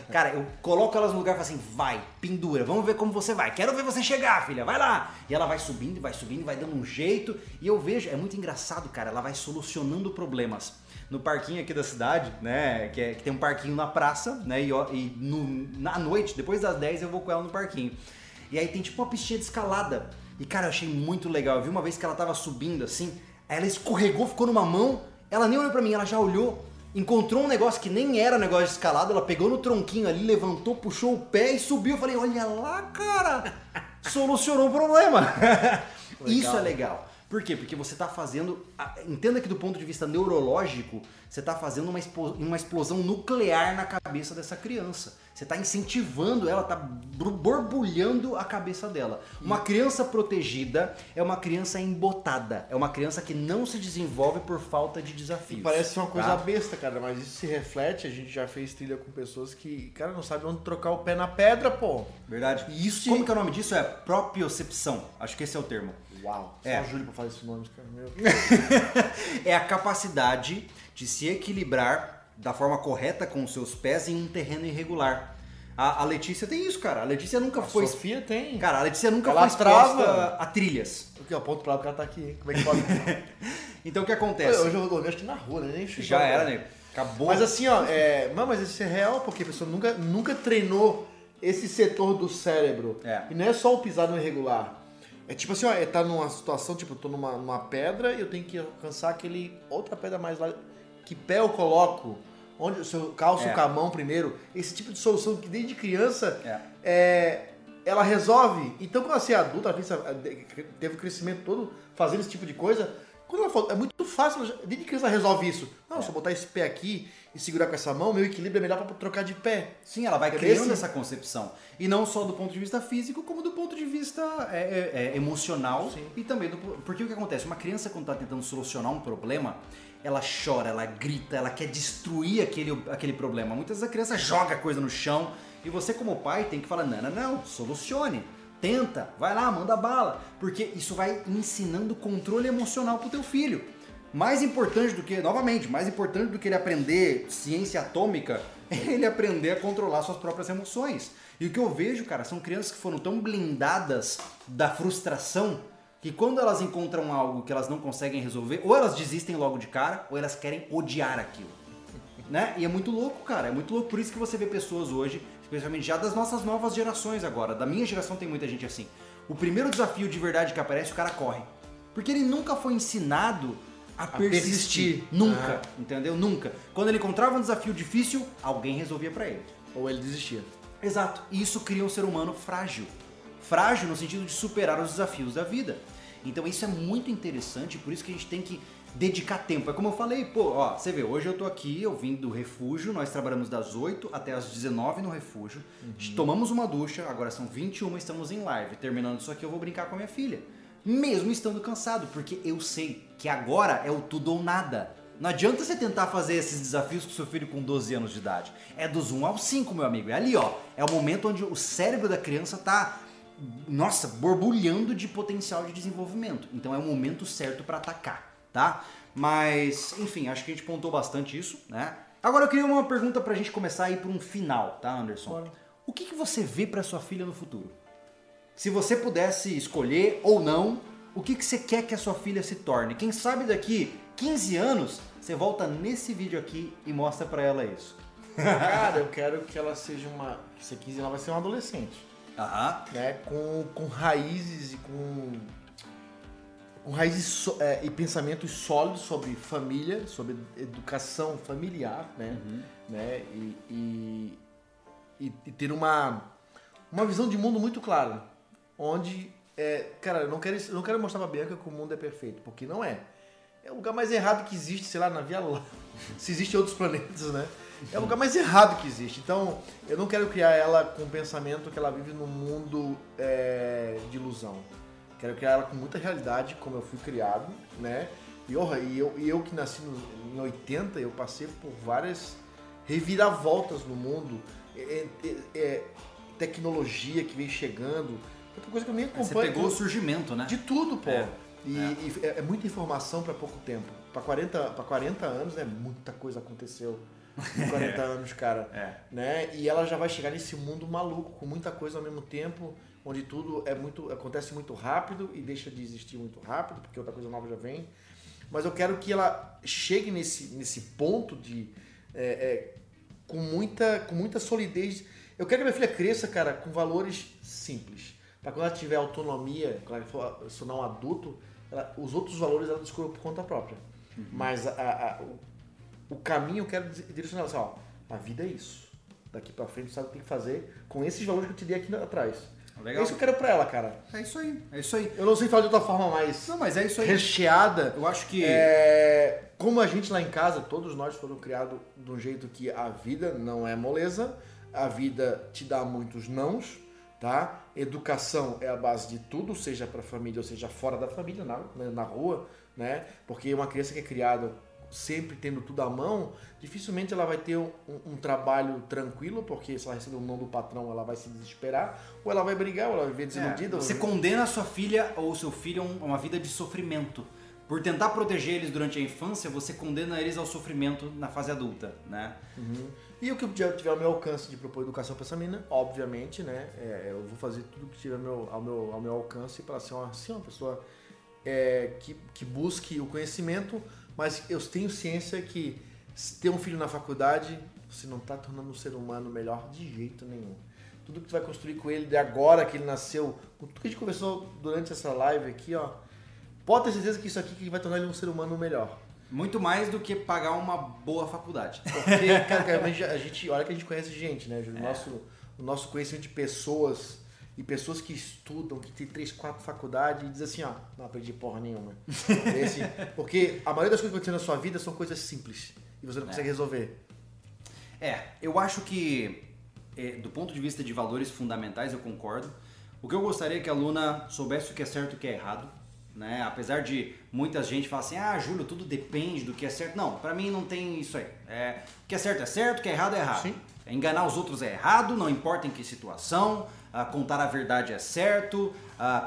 cara, eu coloco elas no lugar e falo assim, vai, pendura, vamos ver como você vai. Quero ver você chegar, filha, vai lá. E ela vai subindo, vai subindo, vai dando um jeito. E eu vejo, é muito engraçado, cara, ela vai solucionando problemas. No parquinho aqui da cidade, né? Que, é, que tem um parquinho na praça, né? E, e no, na noite, depois das 10, eu vou com ela no parquinho. E aí tem tipo uma pistinha de escalada. E cara, eu achei muito legal. Eu vi uma vez que ela tava subindo assim, Aí ela escorregou, ficou numa mão, ela nem olhou pra mim, ela já olhou, encontrou um negócio que nem era negócio de escalada, ela pegou no tronquinho ali, levantou, puxou o pé e subiu. Eu falei, olha lá, cara, solucionou o problema. Isso é legal. Por quê? Porque você está fazendo. Entenda que do ponto de vista neurológico, você está fazendo uma, uma explosão nuclear na cabeça dessa criança. Você está incentivando ela, está borbulhando a cabeça dela. Uma criança protegida é uma criança embotada. É uma criança que não se desenvolve por falta de desafios. E parece uma coisa tá? besta, cara, mas isso se reflete. A gente já fez trilha com pessoas que, cara, não sabe onde trocar o pé na pedra, pô. Verdade. E isso, como que é o nome disso? É propiocepção. Acho que esse é o termo. Uau. É. Só a Júlia pra fazer esse nome, cara. Meu. é a capacidade de se equilibrar da forma correta com os seus pés em um terreno irregular. A, a Letícia tem isso, cara. A Letícia nunca A foi. Sofia tem. Cara, a Letícia nunca Ela foi trava. a trilhas. O ponto pra ela, porque ela tá aqui. Como é que pode? Então o que acontece? Hoje eu vou dormir, acho que na rua, né? Nem Já era, né? Acabou. Mas assim, ó, é, não, mas isso é real porque a pessoa nunca, nunca treinou esse setor do cérebro. É. E não é só o pisar no irregular. É tipo assim, ó, é tá numa situação, tipo, eu tô numa, numa pedra e eu tenho que alcançar aquele outra pedra mais lá. Que pé eu coloco? Onde se eu calço É. com a mão primeiro? Esse tipo de solução que desde criança É. é, ela resolve. Então, quando ela ser adulta, ela teve o crescimento todo fazendo esse tipo de coisa. Quando ela for, é muito fácil, ela desde criança ela resolve isso. Não, se eu botar esse pé aqui e segurar com essa mão, meu equilíbrio é melhor para trocar de pé. Sim, ela vai É criando essa concepção. E não só do ponto de vista físico, como do ponto de vista é, é, é, emocional Sim. e também do. Porque o que acontece? Uma criança, quando está tentando solucionar um problema, ela chora, ela grita, ela quer destruir aquele, aquele problema. Muitas vezes a criança joga coisa no chão e você, como pai, tem que falar: não, não, não, solucione. Tenta, vai lá, manda bala. Porque isso vai ensinando controle emocional pro teu filho. Mais importante do que, novamente, mais importante do que ele aprender ciência atômica, é ele aprender a controlar suas próprias emoções. E o que eu vejo, cara, são crianças que foram tão blindadas da frustração que quando elas encontram algo que elas não conseguem resolver, ou elas desistem logo de cara, ou elas querem odiar aquilo. Né? E é muito louco, cara. É muito louco. Por isso que você vê pessoas hoje, especialmente já das nossas novas gerações agora. Da minha geração tem muita gente assim. O primeiro desafio de verdade que aparece, o cara corre. Porque ele nunca foi ensinado a, persistir. persistir. Nunca, entendeu? Nunca. Quando ele encontrava um desafio difícil, alguém resolvia pra ele. Ou ele desistia. Exato. E isso cria um ser humano frágil. Frágil no sentido de superar os desafios da vida. Então isso é muito interessante, por isso que a gente tem que dedicar tempo. É como eu falei, pô, ó, você vê, hoje eu tô aqui, eu vim do refúgio, nós trabalhamos das 8 até as 19 no refúgio. Tomamos uma ducha, agora são 21, estamos em live. Terminando isso aqui, eu vou brincar com a minha filha. Mesmo estando cansado, porque eu sei que agora é o tudo ou nada. Não adianta você tentar fazer esses desafios com seu filho com 12 anos de idade. É dos 1 aos 5, meu amigo. É ali, ó. É o momento onde o cérebro da criança tá, nossa, borbulhando de potencial de desenvolvimento. Então é o momento certo para atacar, tá? Mas, enfim, acho que a gente pontou bastante isso, né? Agora eu queria uma pergunta pra gente começar a ir pra um final, tá, Anderson? Bora. O que, que você vê pra sua filha no futuro? Se você pudesse escolher ou não, o que, que você quer que a sua filha se torne? Quem sabe daqui 15 anos, você volta nesse vídeo aqui e mostra pra ela isso. Cara, eu quero que ela seja uma. Que se 15 ela vai ser uma adolescente. Né? Com, com raízes e com. Com raízes so- é, e pensamentos sólidos sobre família, sobre educação familiar, né? né? E, e, e- e ter uma, uma visão de mundo muito clara. Onde, é, cara, eu não quero, eu não quero mostrar pra Bianca que o mundo é perfeito, porque não é. É o lugar mais errado que existe, sei lá, na Via Láctea. Se existem outros planetas, né? É o lugar mais errado que existe. Então, eu não quero criar ela com o pensamento que ela vive num mundo é, de ilusão. Quero criar ela com muita realidade, como eu fui criado, né? E, orra, e, eu, e eu que nasci no- em 80, eu passei por várias reviravoltas no mundo. É, é- é tecnologia que vem chegando. Tanta coisa que eu nem Você acompanho. pegou o surgimento, né? De tudo, pô. É, E, e é. é muita informação para pouco tempo. Para 40, pra 40 anos, né? Muita coisa aconteceu. Em 40 anos, cara. É. Né? E ela já vai chegar nesse mundo maluco, com muita coisa ao mesmo tempo, onde tudo é muito acontece muito rápido e deixa de existir muito rápido, porque outra coisa nova já vem. Mas eu quero que ela chegue nesse, nesse ponto de. é, é, com, muita, com muita solidez. Eu quero que minha filha cresça, cara, com valores simples. Para quando ela tiver autonomia, quando ela for se tornar um adulto, ela- os outros valores ela descobre por conta própria. Mas a- a- a- o, o caminho eu quero di- direcionar assim, ó, a vida é isso. Daqui pra frente você sabe o que tem que fazer com esses valores que eu te dei aqui atrás. Legal. É isso que eu quero pra ela, cara. É isso aí, é isso aí. Eu não sei falar de outra forma mais Não, mas é isso aí. recheada. Eu acho que. É, como a gente lá em casa, todos nós foram criados de um jeito que a vida não é moleza, a vida te dá muitos nãos, tá? Educação é a base de tudo, seja para família ou seja fora da família, na, né, na rua, né? Porque uma criança que é criada sempre tendo tudo à mão, dificilmente ela vai ter um, um trabalho tranquilo, porque se ela receber um não do patrão, ela vai se desesperar, ou ela vai brigar, ou ela vai viver desiludida. É, você ou- condena a sua filha ou seu filho a um- uma vida de sofrimento. por tentar proteger eles durante a infância, você condena eles ao sofrimento na fase adulta, né? Uhum. E o que eu tiver ao meu alcance de propor educação para essa menina, obviamente, né? É, eu vou fazer tudo que tiver ao meu, ao meu, ao meu alcance para ser uma, assim, uma pessoa é, que, que busque o conhecimento, mas eu tenho ciência que ter um filho na faculdade, você não está tornando um ser humano melhor de jeito nenhum. Tudo que tu vai construir com ele de agora que ele nasceu, tudo que a gente conversou durante essa live aqui, ó, pode ter certeza que isso aqui que vai tornar ele um ser humano melhor. Muito mais do que pagar uma boa faculdade. Porque, cara, a gente, olha que a gente conhece gente, né, Júlio? O, é. nosso, o nosso conhecimento de pessoas e pessoas que estudam, que tem três, quatro faculdades e diz assim, ó, não aprendi porra nenhuma. Esse, porque a maioria das coisas que acontecem na sua vida são coisas simples e você não consegue é. resolver. É, eu acho que é, do ponto de vista de valores fundamentais eu concordo. O que eu gostaria é que a aluna soubesse o que é certo e o que é errado. Né? Apesar de muita gente falar assim, ah, Júlio, tudo depende do que é certo. Não, para mim não tem isso aí. É, o que é certo é certo, o que é errado é errado. Sim. Enganar os outros é errado, não importa em que situação contar a verdade é certo,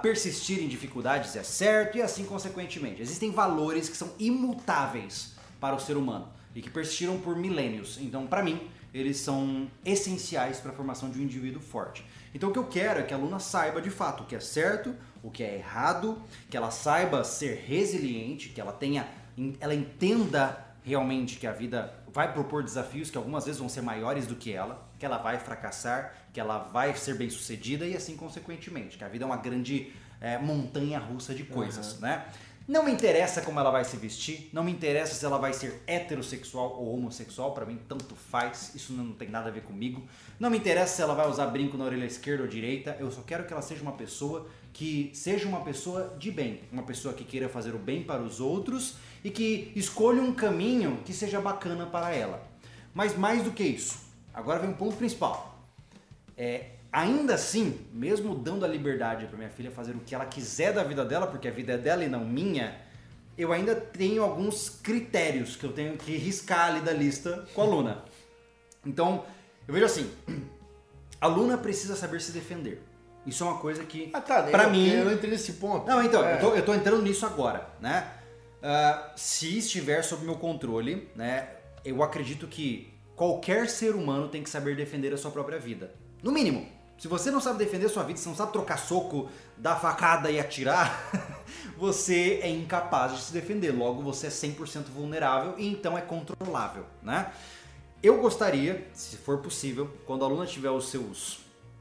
persistir em dificuldades é certo e assim consequentemente. Existem valores que são imutáveis para o ser humano e que persistiram por milênios. Então, para mim, eles são essenciais para a formação de um indivíduo forte. Então, o que eu quero é que a aluna saiba de fato o que é certo, o que é errado, que ela saiba ser resiliente, que ela tenha, ela entenda realmente que a vida vai propor desafios que algumas vezes vão ser maiores do que ela, que ela vai fracassar, que ela vai ser bem sucedida e assim consequentemente, que a vida é uma grande é, montanha russa de coisas, uhum. né? Não me interessa como ela vai se vestir, não me interessa se ela vai ser heterossexual ou homossexual, para mim tanto faz, isso não tem nada a ver comigo. Não me interessa se ela vai usar brinco na orelha esquerda ou direita, eu só quero que ela seja uma pessoa que seja uma pessoa de bem, uma pessoa que queira fazer o bem para os outros e que escolha um caminho que seja bacana para ela. Mas mais do que isso, agora vem um ponto principal. É, ainda assim, mesmo dando a liberdade para minha filha fazer o que ela quiser da vida dela, porque a vida é dela e não minha, eu ainda tenho alguns critérios que eu tenho que riscar ali da lista com a Luna. Então, eu vejo assim, a Luna precisa saber se defender. Isso é uma coisa que, ah, tá, para mim... Eu não entrei nesse ponto. Não, então, é. eu, tô, eu tô entrando nisso agora, né? Uh, se estiver sob meu controle, né, eu acredito que qualquer ser humano tem que saber defender a sua própria vida. No mínimo. Se você não sabe defender a sua vida, se não sabe trocar soco, dar facada e atirar, você é incapaz de se defender. Logo, você é 100% vulnerável e então é controlável, né? Eu gostaria, se for possível, quando a aluna tiver os seus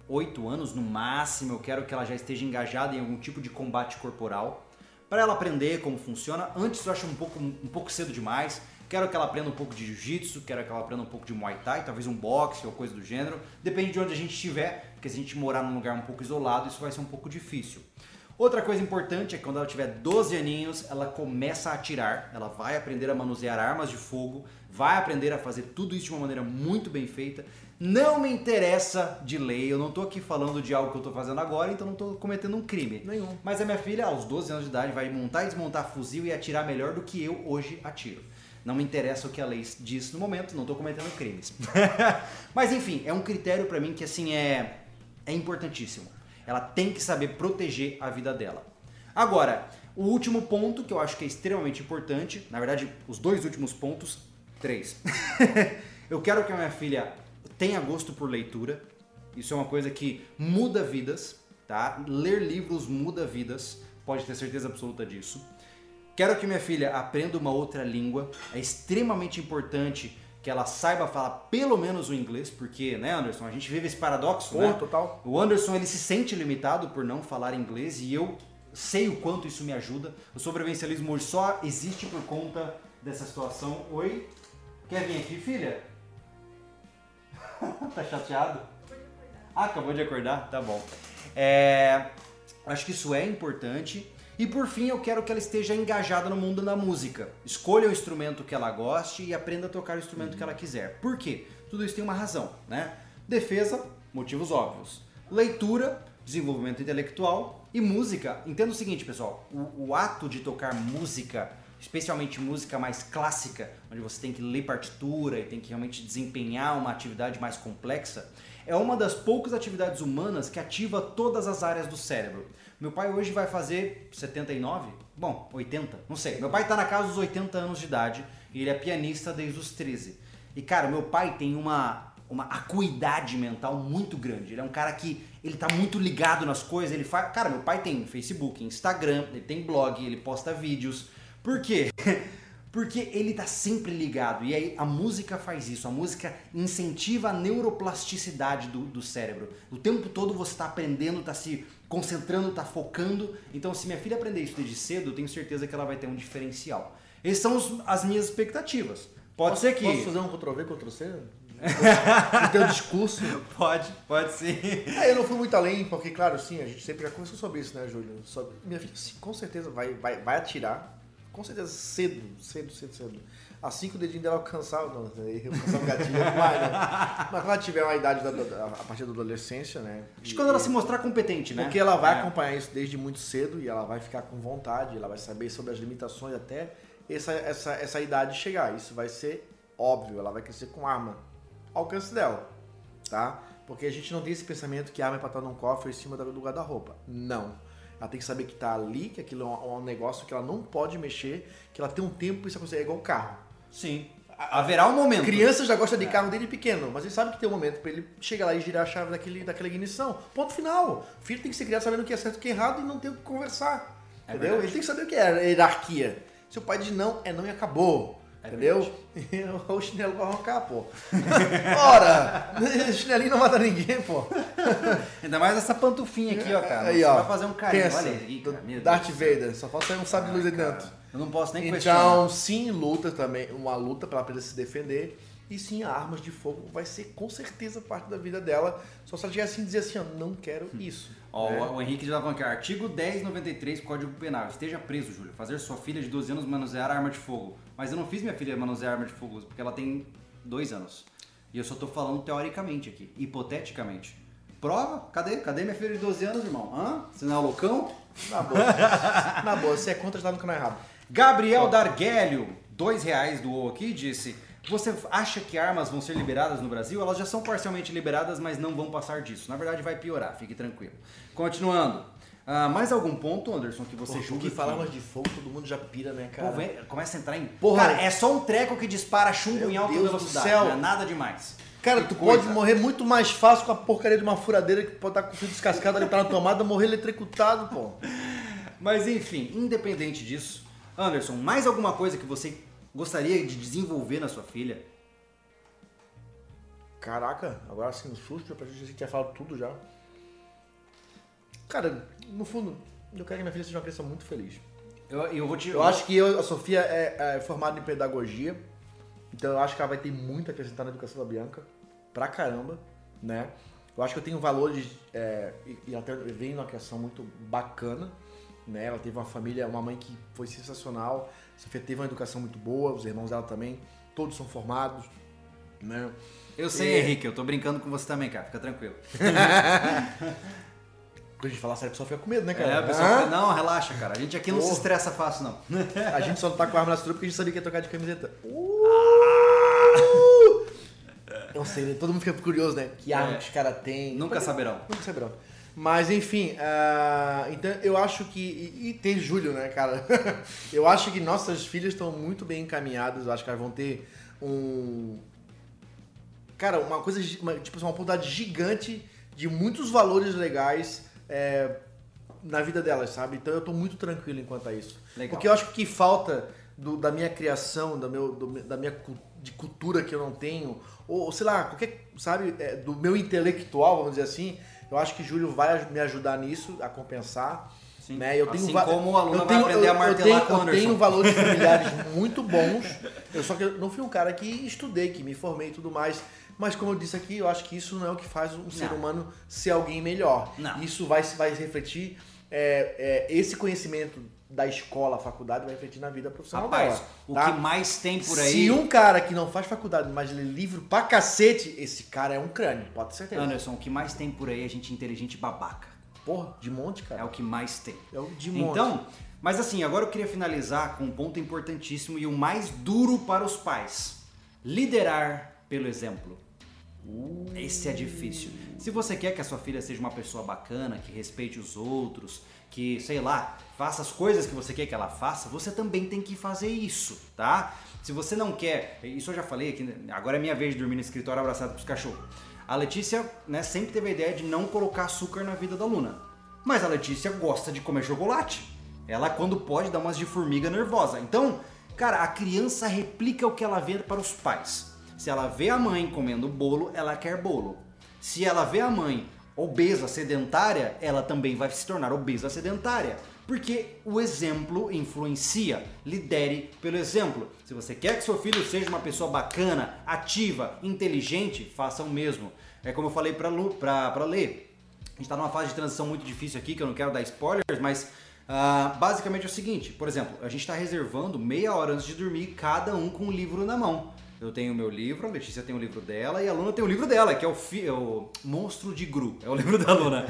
8 anos no máximo, eu quero que ela já esteja engajada em algum tipo de combate corporal, para ela aprender como funciona. Antes eu acho um pouco, um pouco cedo demais. Quero que ela aprenda um pouco de jiu-jitsu, quero que ela aprenda um pouco de muay thai, talvez um boxe ou coisa do gênero. Depende de onde a gente estiver, porque se a gente morar num lugar um pouco isolado, isso vai ser um pouco difícil. Outra coisa importante é que quando ela tiver 12 aninhos, ela começa a atirar, ela vai aprender a manusear armas de fogo, vai aprender a fazer tudo isso de uma maneira muito bem feita. Não me interessa de lei, eu não estou aqui falando de algo que eu estou fazendo agora, então não estou cometendo um crime. Nenhum. Mas a minha filha, aos 12 anos de idade, vai montar e desmontar fuzil e atirar melhor do que eu hoje atiro. Não me interessa o que a lei diz no momento, não estou cometendo crimes. Mas enfim, é um critério para mim que assim é, é importantíssimo. Ela tem que saber proteger a vida dela. Agora, o último ponto que eu acho que é extremamente importante, na verdade, os dois últimos pontos, três. eu quero que a minha filha tenha gosto por leitura. Isso é uma coisa que muda vidas, tá? Ler livros muda vidas, pode ter certeza absoluta disso. Quero que minha filha aprenda uma outra língua. É extremamente importante que ela saiba falar pelo menos o inglês, porque, né, Anderson, a gente vive esse paradoxo, oh, né? total. O Anderson, ele se sente limitado por não falar inglês e eu sei o quanto isso me ajuda. O sobrevivencialismo hoje só existe por conta dessa situação. Oi? Quer vir aqui, filha? tá chateado? Ah, acabou de acordar? Tá bom. É, acho que isso é importante. E por fim, eu quero que ela esteja engajada no mundo da música. Escolha o instrumento que ela goste e aprenda a tocar o instrumento uhum. que ela quiser. Por quê? Tudo isso tem uma razão, né? Defesa, motivos óbvios. Leitura, desenvolvimento intelectual e música. Entenda o seguinte, pessoal: o, o ato de tocar música especialmente música mais clássica, onde você tem que ler partitura e tem que realmente desempenhar uma atividade mais complexa, é uma das poucas atividades humanas que ativa todas as áreas do cérebro. Meu pai hoje vai fazer 79? Bom, 80, não sei. Meu pai tá na casa dos 80 anos de idade e ele é pianista desde os 13. E cara, meu pai tem uma uma acuidade mental muito grande. Ele é um cara que ele tá muito ligado nas coisas, ele faz, cara, meu pai tem Facebook, Instagram, ele tem blog, ele posta vídeos. Por quê? Porque ele tá sempre ligado. E aí a música faz isso. A música incentiva a neuroplasticidade do, do cérebro. O tempo todo você está aprendendo, está se concentrando, está focando. Então, se minha filha aprender isso desde cedo, eu tenho certeza que ela vai ter um diferencial. Essas são os, as minhas expectativas. Pode posso, ser que. Posso fazer um Ctrl-V, Ctrl-C? no teu discurso. Pode, pode sim. É, eu não fui muito além, porque, claro, sim, a gente sempre já conversou sobre isso, né, Júlio? Sobre... Minha filha, sim, com certeza vai, vai, vai atirar com certeza cedo, cedo, cedo, cedo. Assim que o dedinho dela alcançar, não, alcançar o gatilho, vai, né? Mas quando ela tiver uma idade da, da, a partir da adolescência, né? Acho que quando ela se mostrar competente, né? Porque ela vai é. acompanhar isso desde muito cedo e ela vai ficar com vontade, ela vai saber sobre as limitações até essa, essa, essa idade chegar. Isso vai ser óbvio, ela vai crescer com arma ao alcance dela, tá? Porque a gente não tem esse pensamento que arma é pra estar num cofre em cima do guarda-roupa. Não ela tem que saber que está ali, que aquilo é um, um, negócio que ela não pode mexer, que ela tem um tempo para isso acontecer. É igual o carro. Sim. Haverá um momento. Crianças já gostam de carro desde pequeno, mas ele sabe que tem um momento para ele chegar lá e girar a chave daquele, daquela ignição. Ponto final. O filho tem que ser criado sabendo o que é certo e o que é errado e não ter o que conversar. É entendeu? Verdade. Ele tem que saber o que é hierarquia. Se o pai diz não, é não e acabou. É entendeu? o chinelo vai arrancar, pô. Ora! chinelinho não mata ninguém, pô. Ainda mais essa pantufinha aqui, ó, cara. Aí, ó. vai fazer um carinho. Pensa, Olha aí, cara. Darth Vader. Só falta sair um sábio de luz aí dentro. Eu não posso nem então, questionar. Então, sim, luta também. Uma luta para ela se defender. E sim, armas de fogo vai ser com certeza parte da vida dela. Só se ela tiver assim dizer assim, ó, não quero isso. Ó, né? o Henrique já tá falando aqui, artigo 1093, Código Penal. Esteja preso, Júlio. Fazer sua filha de 12 anos manusear arma de fogo. Mas eu não fiz minha filha manusear arma de fogo, porque ela tem 2 anos. E eu só tô falando teoricamente aqui, hipoteticamente. Prova? Cadê? Cadê minha filha de 12 anos, irmão? Hã? Você não é loucão? Na boa. Na boa, se é contra, tá no canal errado. Gabriel Darguelio, dois reais do aqui, disse... Você acha que armas vão ser liberadas no Brasil? Elas já são parcialmente liberadas, mas não vão passar disso. Na verdade, vai piorar, fique tranquilo. Continuando. Uh, mais algum ponto, Anderson, que você Porra, julga? que falar de fogo, todo mundo já pira, né, cara? Pô, vem, começa a entrar em. Porra, cara, é só um treco que dispara chumbo em alta Deus velocidade. Não é nada demais. Cara, que tu coisa. pode morrer muito mais fácil com a porcaria de uma furadeira que pode estar com o fio descascado ali pra na tomada, morrer eletricutado, pô. Mas enfim, independente disso, Anderson, mais alguma coisa que você gostaria de desenvolver na sua filha? Caraca, agora assim no susto, pra gente tinha falado tudo já. Cara, no fundo, eu quero que minha filha seja uma criança muito feliz. Eu, eu vou te. Eu acho que eu, a Sofia é, é, formada em pedagogia, então eu acho que ela vai ter muito a acrescentar na educação da Bianca, pra caramba, né? Eu acho que eu tenho valores é, e, e até vem numa criação muito bacana, né? Ela teve uma família, uma mãe que foi sensacional, Sofia teve uma educação muito boa, os irmãos dela também, todos são formados, né? Eu sei, e... Henrique, eu tô brincando com você também, cara, fica tranquilo. Quando a gente fala sério, a pessoa fica com medo, né, cara? É, a pessoa ah? fica, não, relaxa, cara. A gente aqui não oh. se estressa fácil, não. a gente só não tá com a arma na cintura porque a gente sabia que ia tocar de camiseta. Uh! Eu sei, né? todo mundo fica curioso, né? Que arma é. que os caras têm. Nunca saberão. Nunca saberão. Mas enfim, uh, então eu acho que. E, e tem Júlio, né, cara? eu acho que nossas filhas estão muito bem encaminhadas. Eu acho que elas vão ter um. Cara, uma coisa. Uma, tipo, uma oportunidade gigante de muitos valores legais é, na vida delas, sabe? Então eu tô muito tranquilo enquanto a isso. Legal. Porque eu acho que falta do, da minha criação, do meu, do, da minha de cultura que eu não tenho, ou sei lá, qualquer, sabe, é, do meu intelectual, vamos dizer assim eu acho que Júlio vai me ajudar nisso, a compensar. Sim. Né? Eu tenho assim como o aluno tenho, vai aprender eu, a martelar eu tenho, eu tenho valores familiares muito bons. Eu só que eu não fui um cara que estudei, que me formei e tudo mais. Mas como eu disse aqui, eu acho que isso não é o que faz um não. ser humano ser alguém melhor. Não. Isso vai, vai refletir é, é, esse conhecimento da escola, faculdade, vai refletir na vida profissional Rapaz, dela. O tá? que mais tem por aí. Se um cara que não faz faculdade, mas lê livro pra cacete, esse cara é um crânio, pode ter certeza. Anderson, o que mais tem por aí é gente inteligente babaca. Porra, de monte, cara. É o que mais tem. É o de monte. Então, mas assim, agora eu queria finalizar com um ponto importantíssimo e o mais duro para os pais: liderar pelo exemplo. Esse é difícil. Se você quer que a sua filha seja uma pessoa bacana, que respeite os outros, que, sei lá, faça as coisas que você quer que ela faça, você também tem que fazer isso, tá? Se você não quer, isso eu já falei aqui, agora é minha vez de dormir no escritório abraçado com os cachorros. A Letícia né, sempre teve a ideia de não colocar açúcar na vida da Luna. Mas a Letícia gosta de comer chocolate. Ela, quando pode, dá umas de formiga nervosa. Então, cara, a criança replica o que ela vê para os pais. Se ela vê a mãe comendo bolo, ela quer bolo. Se ela vê a mãe obesa, sedentária, ela também vai se tornar obesa, sedentária. Porque o exemplo influencia. Lidere pelo exemplo. Se você quer que seu filho seja uma pessoa bacana, ativa, inteligente, faça o mesmo. É como eu falei para ler. A gente está numa fase de transição muito difícil aqui, que eu não quero dar spoilers, mas uh, basicamente é o seguinte: por exemplo, a gente está reservando meia hora antes de dormir, cada um com um livro na mão. Eu tenho o meu livro, a Letícia tem o livro dela e a Luna tem o livro dela, que é o, fi, é o Monstro de Gru, é o livro da Luna.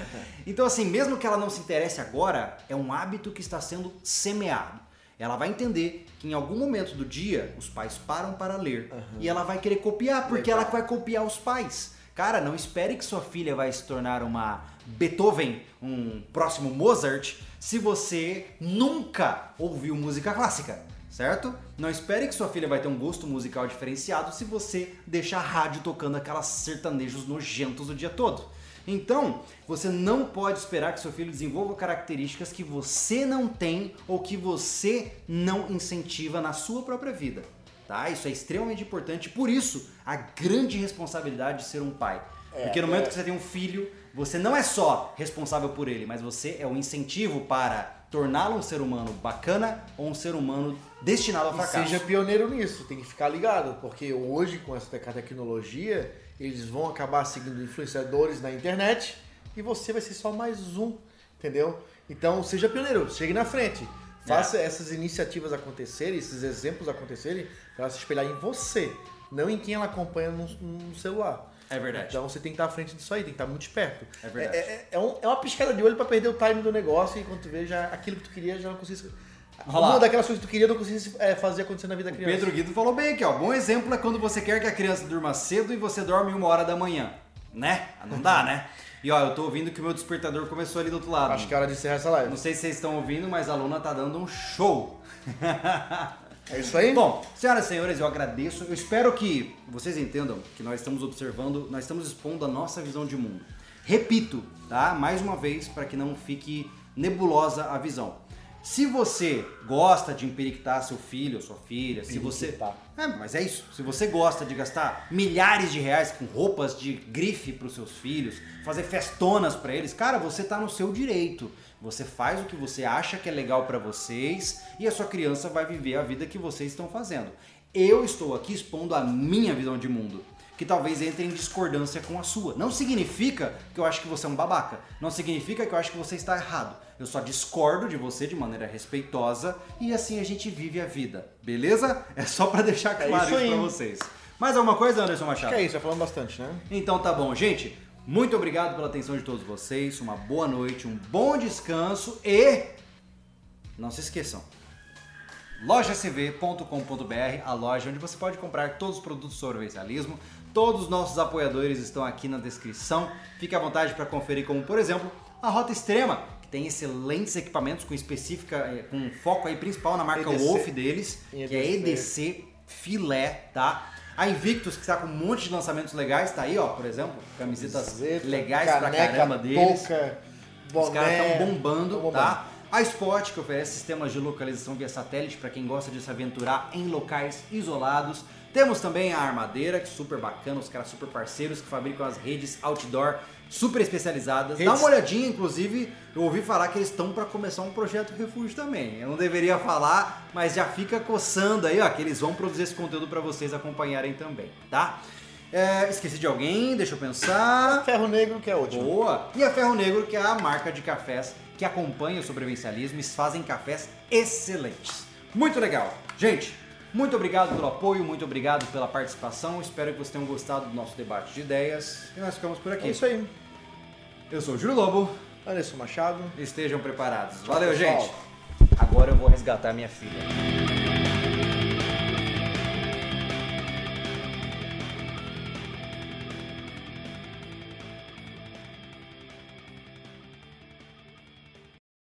Então, assim, mesmo que ela não se interesse agora, é um hábito que está sendo semeado. Ela vai entender que em algum momento do dia os pais param para ler uhum. e ela vai querer copiar, porque Legal. ela vai copiar os pais. Cara, não espere que sua filha vai se tornar uma Beethoven, um próximo Mozart, se você nunca ouviu música clássica certo? Não espere que sua filha vai ter um gosto musical diferenciado se você deixar a rádio tocando aquelas sertanejos nojentos o dia todo. Então, você não pode esperar que seu filho desenvolva características que você não tem ou que você não incentiva na sua própria vida. Tá? Isso é extremamente importante, por isso a grande responsabilidade de ser um pai. É, Porque no momento é... que você tem um filho, você não é só responsável por ele, mas você é o incentivo para torná-lo um ser humano bacana ou um ser humano destinado ao fracasso. E seja pioneiro nisso, tem que ficar ligado, porque hoje com essa tecnologia, eles vão acabar seguindo influenciadores na internet e você vai ser só mais um, entendeu? Então seja pioneiro, chegue na frente. Faça é. essas iniciativas acontecerem, esses exemplos acontecerem, para ela se espelhar em você, não em quem ela acompanha no, no celular. É verdade. Então você tem que estar à frente disso aí, tem que estar muito esperto. É verdade. É, é, é, um, é uma piscada de olho para perder o time do negócio e quando tu vê já aquilo que tu queria já não conseguisse. Uma daquelas coisas que tu queria não conseguisse é, fazer acontecer na vida da criança. Pedro Guido falou bem aqui, ó. Bom exemplo é quando você quer que a criança durma cedo e você dorme uma hora da manhã. Né? Não dá, né? E ó, eu tô ouvindo que o meu despertador começou ali do outro lado. Acho que é hora de encerrar essa live. Não sei se vocês estão ouvindo, mas a Luna tá dando um show. É isso aí? Bom, senhoras e senhores, eu agradeço. Eu espero que vocês entendam que nós estamos observando, nós estamos expondo a nossa visão de mundo. Repito, tá? Mais uma vez, para que não fique nebulosa a visão. Se você gosta de empirictar seu filho ou sua filha, se você. É, mas é isso. Se você gosta de gastar milhares de reais com roupas de grife para os seus filhos, fazer festonas para eles, cara, você tá no seu direito. Você faz o que você acha que é legal para vocês e a sua criança vai viver a vida que vocês estão fazendo. Eu estou aqui expondo a minha visão de mundo, que talvez entre em discordância com a sua. Não significa que eu acho que você é um babaca, não significa que eu acho que você está errado. Eu só discordo de você de maneira respeitosa e assim a gente vive a vida, beleza? É só para deixar é claro é isso, isso para vocês. Mais alguma coisa, Anderson Machado? Que é isso, já falando bastante, né? Então tá bom, gente. Muito obrigado pela atenção de todos vocês. Uma boa noite, um bom descanso e não se esqueçam. lojacv.com.br, a loja onde você pode comprar todos os produtos sobre vencialismo. Todos os nossos apoiadores estão aqui na descrição. Fique à vontade para conferir, como por exemplo, a Rota Extrema, que tem excelentes equipamentos com específica, eh, com foco aí principal na marca EDC. Wolf deles, EDC. que é EDC Filé, tá? A Invictus, que está com um monte de lançamentos legais, tá aí, ó, por exemplo, camisetas Camiseta, legais caneca, pra caramba deles. Boca, boné, Os caras estão bombando, bombando, tá? A Spot, que oferece sistemas de localização via satélite para quem gosta de se aventurar em locais isolados. Temos também a Armadeira, que é super bacana, os caras super parceiros que fabricam as redes outdoor super especializadas. Redes... Dá uma olhadinha, inclusive, eu ouvi falar que eles estão para começar um projeto refúgio também. Eu não deveria falar, mas já fica coçando aí, ó, que eles vão produzir esse conteúdo para vocês acompanharem também, tá? É, esqueci de alguém, deixa eu pensar. Ferro Negro, que é ótimo. Boa! E a Ferro Negro, que é a marca de cafés que acompanha o sobrevivencialismo e fazem cafés excelentes. Muito legal. Gente, muito obrigado pelo apoio, muito obrigado pela participação. Espero que vocês tenham gostado do nosso debate de ideias. E nós ficamos por aqui. É isso aí. Eu sou o Júlio Lobo. Anderson Machado. Estejam preparados. Valeu, gente. Agora eu vou resgatar minha filha.